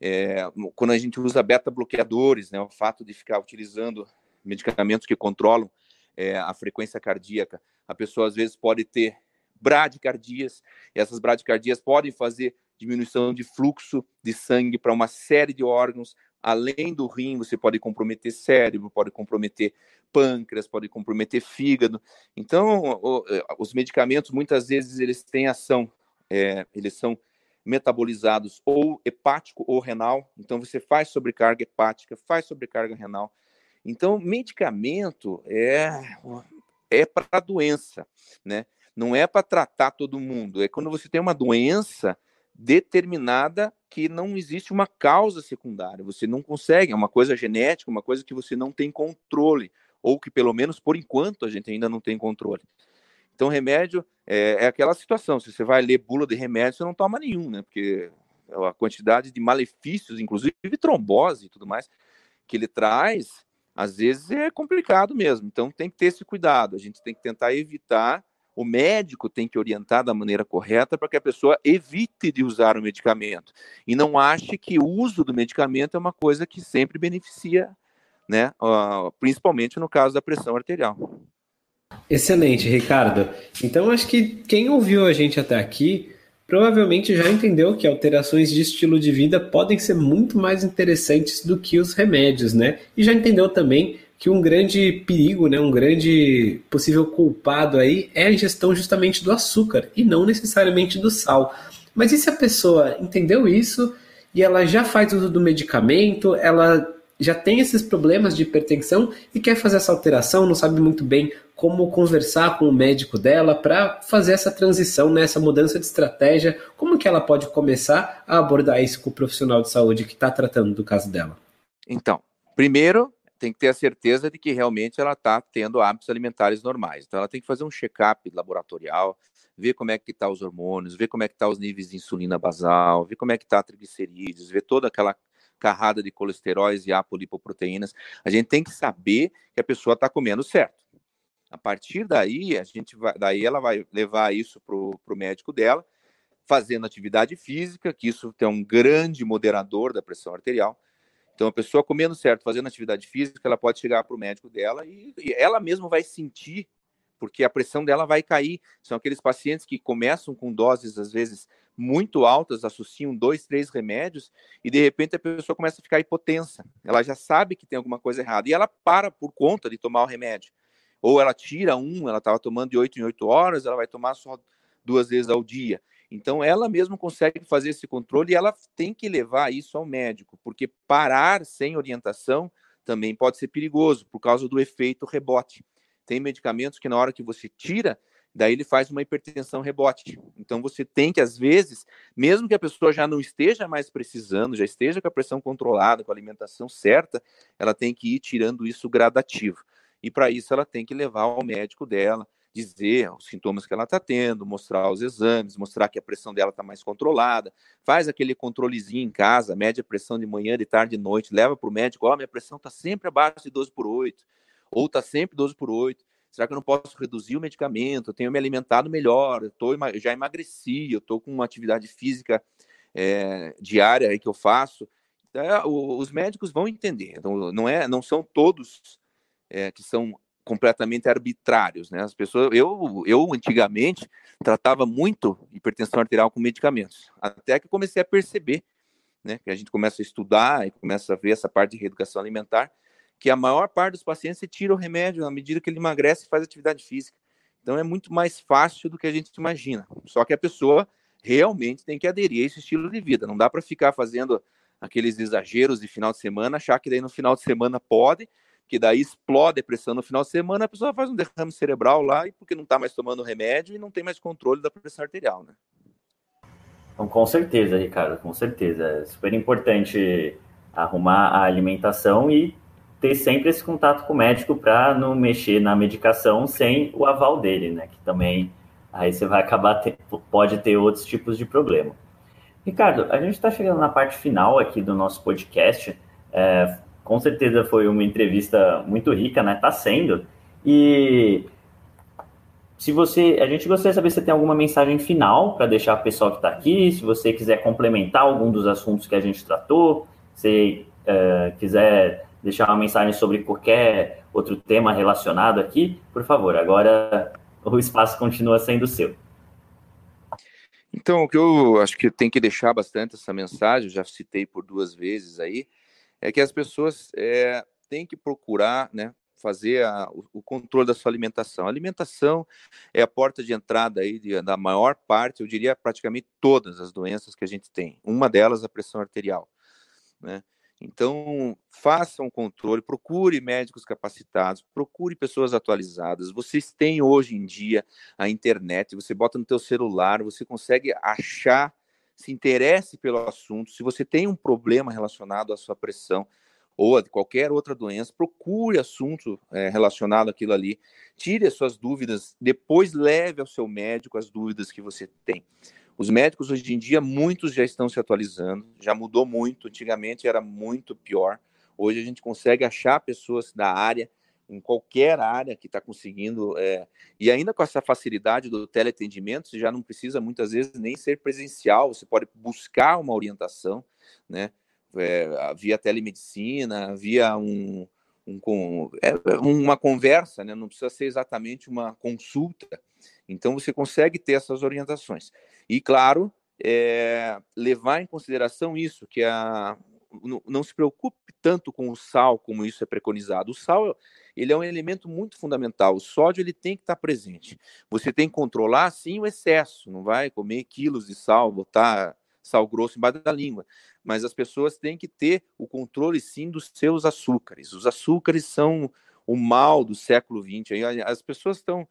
É, quando a gente usa beta-bloqueadores, né, o fato de ficar utilizando medicamentos que controlam é, a frequência cardíaca, a pessoa às vezes pode ter bradicardias, essas bradicardias podem fazer diminuição de fluxo de sangue para uma série de órgãos, além do rim, você pode comprometer cérebro, pode comprometer pâncreas, pode comprometer fígado. Então, é, os medicamentos, muitas vezes, eles têm ação, é, eles são metabolizados ou hepático ou renal. Então, você faz sobrecarga hepática, faz sobrecarga renal. Então, medicamento é, é para doença, né? Não é para tratar todo mundo. É quando você tem uma doença determinada que não existe uma causa secundária. Você não consegue, é uma coisa genética, uma coisa que você não tem controle, ou que pelo menos por enquanto a gente ainda não tem controle. Então, remédio é, é aquela situação. Se você vai ler bula de remédio, você não toma nenhum, né? Porque a quantidade de malefícios, inclusive trombose e tudo mais, que ele traz, às vezes é complicado mesmo. Então, tem que ter esse cuidado. A gente tem que tentar evitar o médico tem que orientar da maneira correta para que a pessoa evite de usar o medicamento e não ache que o uso do medicamento é uma coisa que sempre beneficia, né? Uh, principalmente no caso da pressão arterial. Excelente, Ricardo. Então acho que quem ouviu a gente até aqui provavelmente já entendeu que alterações de estilo de vida podem ser muito mais interessantes do que os remédios, né? E já entendeu também que um grande perigo, né, um grande possível culpado aí é a ingestão justamente do açúcar e não necessariamente do sal. Mas e se a pessoa entendeu isso e ela já faz uso do medicamento, ela já tem esses problemas de hipertensão e quer fazer essa alteração, não sabe muito bem como conversar com o médico dela para fazer essa transição, né, essa mudança de estratégia, como que ela pode começar a abordar isso com o profissional de saúde que está tratando do caso dela? Então, primeiro tem que ter a certeza de que realmente ela está tendo hábitos alimentares normais. Então, ela tem que fazer um check-up laboratorial, ver como é que está os hormônios, ver como é que está os níveis de insulina basal, ver como é que está triglicerídeos, ver toda aquela carrada de colesteróis e apolipoproteínas. A gente tem que saber que a pessoa está comendo certo. A partir daí, a gente vai, daí ela vai levar isso para o médico dela, fazendo atividade física, que isso é um grande moderador da pressão arterial, então, a pessoa comendo certo, fazendo atividade física, ela pode chegar para o médico dela e, e, ela mesma vai sentir, porque a pressão dela vai cair. São aqueles pacientes que começam com doses, às vezes, muito altas, associam dois, três remédios, e de repente a pessoa começa a ficar hipotensa. Ela já sabe que tem alguma coisa errada, e ela para por conta de tomar o remédio. Ou ela tira um, ela estava tomando de oito em oito horas, ela vai tomar só duas vezes ao dia. Então, ela mesma consegue fazer esse controle e ela tem que levar isso ao médico, porque parar sem orientação também pode ser perigoso, por causa do efeito rebote. Tem medicamentos que, na hora que você tira, daí ele faz uma hipertensão rebote. Então, você tem que, às vezes, mesmo que a pessoa já não esteja mais precisando, já esteja com a pressão controlada, com a alimentação certa, ela tem que ir tirando isso gradativo. E para isso, ela tem que levar ao médico dela dizer os sintomas que ela está tendo, mostrar os exames, mostrar que a pressão dela está mais controlada, faz aquele controlezinho em casa, mede a pressão de manhã, de tarde, de noite, leva para o médico, ó, oh, minha pressão está sempre abaixo de 12 por 8, ou está sempre 12 por 8, será que eu não posso reduzir o medicamento, eu tenho me alimentado melhor, eu tô, já emagreci, eu estou com uma atividade física é, diária aí que eu faço, então, os médicos vão entender, então, não, é, não são todos é, que são completamente arbitrários, né? As pessoas, eu, eu antigamente tratava muito hipertensão arterial com medicamentos, até que comecei a perceber, né? Que a gente começa a estudar e começa a ver essa parte de reeducação alimentar, que a maior parte dos pacientes se tira o remédio na medida que ele emagrece e faz atividade física. Então é muito mais fácil do que a gente imagina. Só que a pessoa realmente tem que aderir a esse estilo de vida. Não dá para ficar fazendo aqueles exageros de final de semana, achar que daí no final de semana pode que daí explode a pressão no final de semana, a pessoa faz um derrame cerebral lá, e porque não está mais tomando remédio e não tem mais controle da pressão arterial, né? Então, com certeza, Ricardo, com certeza. É super importante arrumar a alimentação e ter sempre esse contato com o médico para não mexer na medicação sem o aval dele, né? Que também aí você vai acabar ter, pode ter outros tipos de problema. Ricardo, a gente está chegando na parte final aqui do nosso podcast. É, com certeza foi uma entrevista muito rica, né? Tá sendo. E se você, a gente gostaria de saber se tem alguma mensagem final para deixar o pessoal que está aqui, se você quiser complementar algum dos assuntos que a gente tratou, se uh, quiser deixar uma mensagem sobre qualquer outro tema relacionado aqui, por favor, agora o espaço continua sendo seu. Então, o que eu acho que tem que deixar bastante essa mensagem, já citei por duas vezes aí, é que as pessoas é, têm que procurar, né, fazer a, o, o, controle da sua alimentação. A alimentação é a porta de entrada aí de, da maior parte, eu diria praticamente todas as doenças que a gente tem. Uma delas a pressão arterial, né? Então, faça um controle, procure médicos capacitados, procure pessoas atualizadas. Vocês têm hoje em dia a internet, você bota no teu celular, você consegue achar, se interesse pelo assunto. Se você tem um problema relacionado à sua pressão, ou a qualquer outra doença, procure assunto é, relacionado àquilo ali, tire as suas dúvidas, depois leve ao seu médico as dúvidas que você tem. Os médicos hoje em dia, muitos já estão se atualizando, já mudou muito, antigamente era muito pior. Hoje a gente consegue achar pessoas da área, em qualquer área que está conseguindo, é, e ainda com essa facilidade do teleatendimento, você já não precisa muitas vezes nem ser presencial, você pode buscar uma orientação, né? é, via telemedicina, via um, um, é, uma conversa, né? não precisa ser exatamente uma consulta. Então, você consegue ter essas orientações. E, claro, é, levar em consideração isso, que a, não, não, se preocupe tanto com o sal como isso é preconizado. O sal ele é um elemento muito fundamental. O sódio ele tem que estar presente. Você tem que controlar, sim, o excesso. Não vai comer quilos de sal, botar sal grosso embaixo da língua. Mas as pessoas têm que ter o controle, sim, dos seus açúcares. Os açúcares são o mal do século XX. As pessoas estão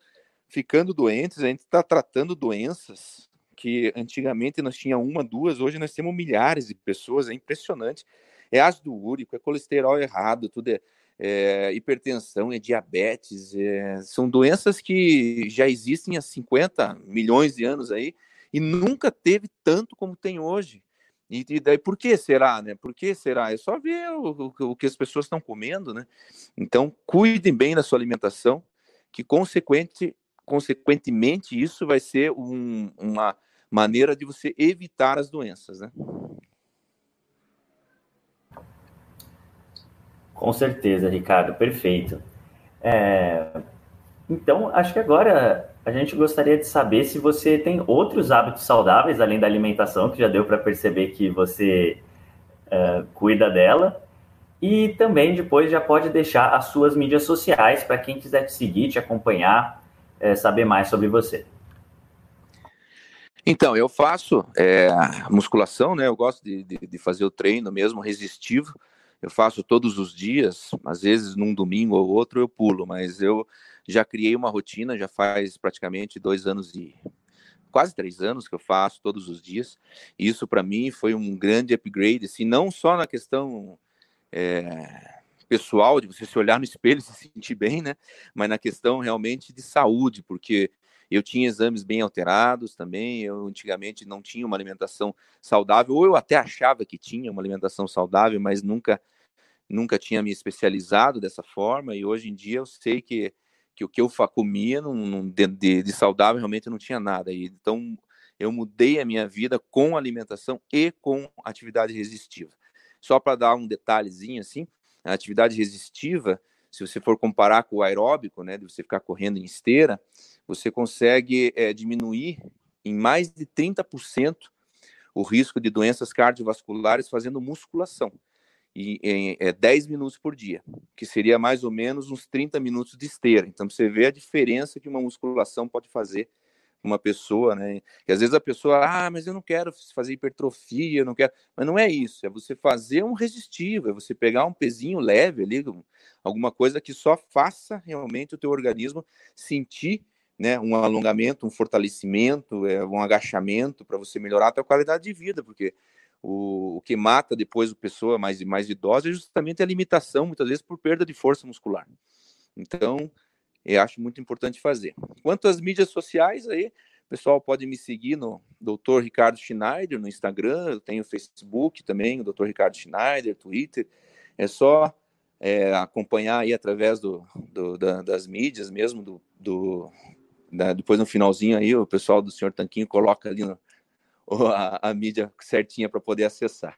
ficando doentes, a gente está tratando doenças que antigamente nós tínhamos uma, duas, hoje nós temos milhares de pessoas, é impressionante. É ácido úrico, é colesterol errado, tudo é, é hipertensão, é diabetes, é, são doenças que já existem há 50 milhões de anos aí, e nunca teve tanto como tem hoje. E, e daí por que será, né? Por que será? É só ver o, o, o que as pessoas estão comendo, né? Então, cuidem bem da sua alimentação, que consequente, consequentemente isso vai ser um, uma maneira de você evitar as doenças, né? Com certeza, Ricardo, perfeito. É... Então, acho que agora a gente gostaria de saber se você tem outros hábitos saudáveis além da alimentação, que já deu para perceber que você uh, cuida dela. E também depois já pode deixar as suas mídias sociais para quem quiser te seguir, te acompanhar, uh, saber mais sobre você. Então, eu faço é, musculação, né? Eu gosto de, de, de fazer o treino mesmo resistivo. Eu faço todos os dias, às vezes num domingo ou outro eu pulo, mas eu já criei uma rotina, já faz praticamente dois anos e quase três anos que eu faço todos os dias. Isso para mim foi um grande upgrade, assim, não só na questão é, pessoal de você se olhar no espelho e se sentir bem, né? Mas na questão realmente de saúde, porque eu tinha exames bem alterados também. Eu antigamente não tinha uma alimentação saudável, ou eu até achava que tinha uma alimentação saudável, mas nunca nunca tinha me especializado dessa forma. E hoje em dia eu sei que que o que eu comia não, não, de, de, saudável realmente não tinha nada. E, então eu mudei a minha vida com alimentação e com atividade resistiva. Só para dar um detalhezinho assim, a atividade resistiva, se você for comparar com o aeróbico, né, de você ficar correndo em esteira, você consegue é, diminuir em mais de 30% o risco de doenças cardiovasculares fazendo musculação e, em é, 10 minutos por dia, que seria mais ou menos uns 30 minutos de esteira. Então, você vê a diferença que uma musculação pode fazer uma pessoa, né? E às vezes a pessoa, ah, mas eu não quero fazer hipertrofia, eu não quero. Mas não é isso, é você fazer um resistivo, é você pegar um pezinho leve ali, alguma coisa que só faça realmente o teu organismo sentir né, um alongamento, um fortalecimento, é, um agachamento para você melhorar a tua qualidade de vida, porque o, o que mata depois a pessoa mais, mais idosa é justamente a limitação, muitas vezes, por perda de força muscular. Então, eu acho muito importante fazer. Quanto às mídias sociais, aí, o pessoal pode me seguir no Dr. Ricardo Schneider no Instagram, eu tenho Facebook também, o Dr. Ricardo Schneider, Twitter. É só é, acompanhar aí através do, do da, das mídias mesmo, do, do da, depois no finalzinho aí, o pessoal do Senhor Tanquinho coloca ali no, a, a mídia certinha para poder acessar.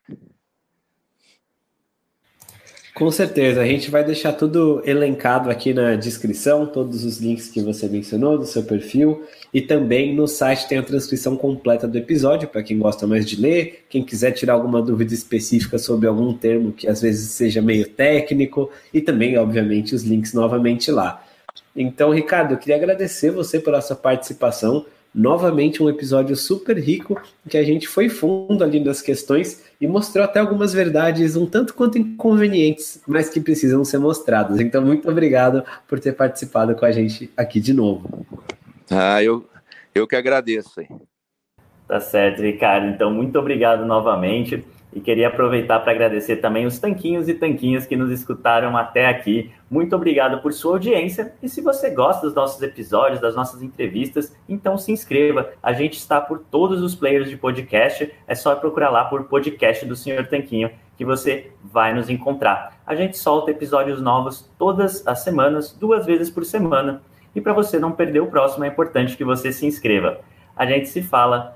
Com certeza, a gente vai deixar tudo elencado aqui na descrição, todos os links que você mencionou do seu perfil e também no site tem a transcrição completa do episódio para quem gosta mais de ler, quem quiser tirar alguma dúvida específica sobre algum termo que às vezes seja meio técnico e também, obviamente, os links novamente lá. Então, Ricardo, eu queria agradecer você pela sua participação novamente um episódio super rico que a gente foi fundo ali das questões e mostrou até algumas verdades um tanto quanto inconvenientes, mas que precisam ser mostradas. Então, muito obrigado por ter participado com a gente aqui de novo. Ah, eu, eu que agradeço. Tá certo, Ricardo. Então, muito obrigado novamente. E queria aproveitar para agradecer também os tanquinhos e tanquinhas que nos escutaram até aqui. Muito obrigado por sua audiência. E se você gosta dos nossos episódios, das nossas entrevistas, então se inscreva. A gente está por todos os players de podcast. É só procurar lá por podcast do Senhor Tanquinho que você vai nos encontrar. A gente solta episódios novos todas as semanas, duas vezes por semana. E para você não perder o próximo, é importante que você se inscreva. A gente se fala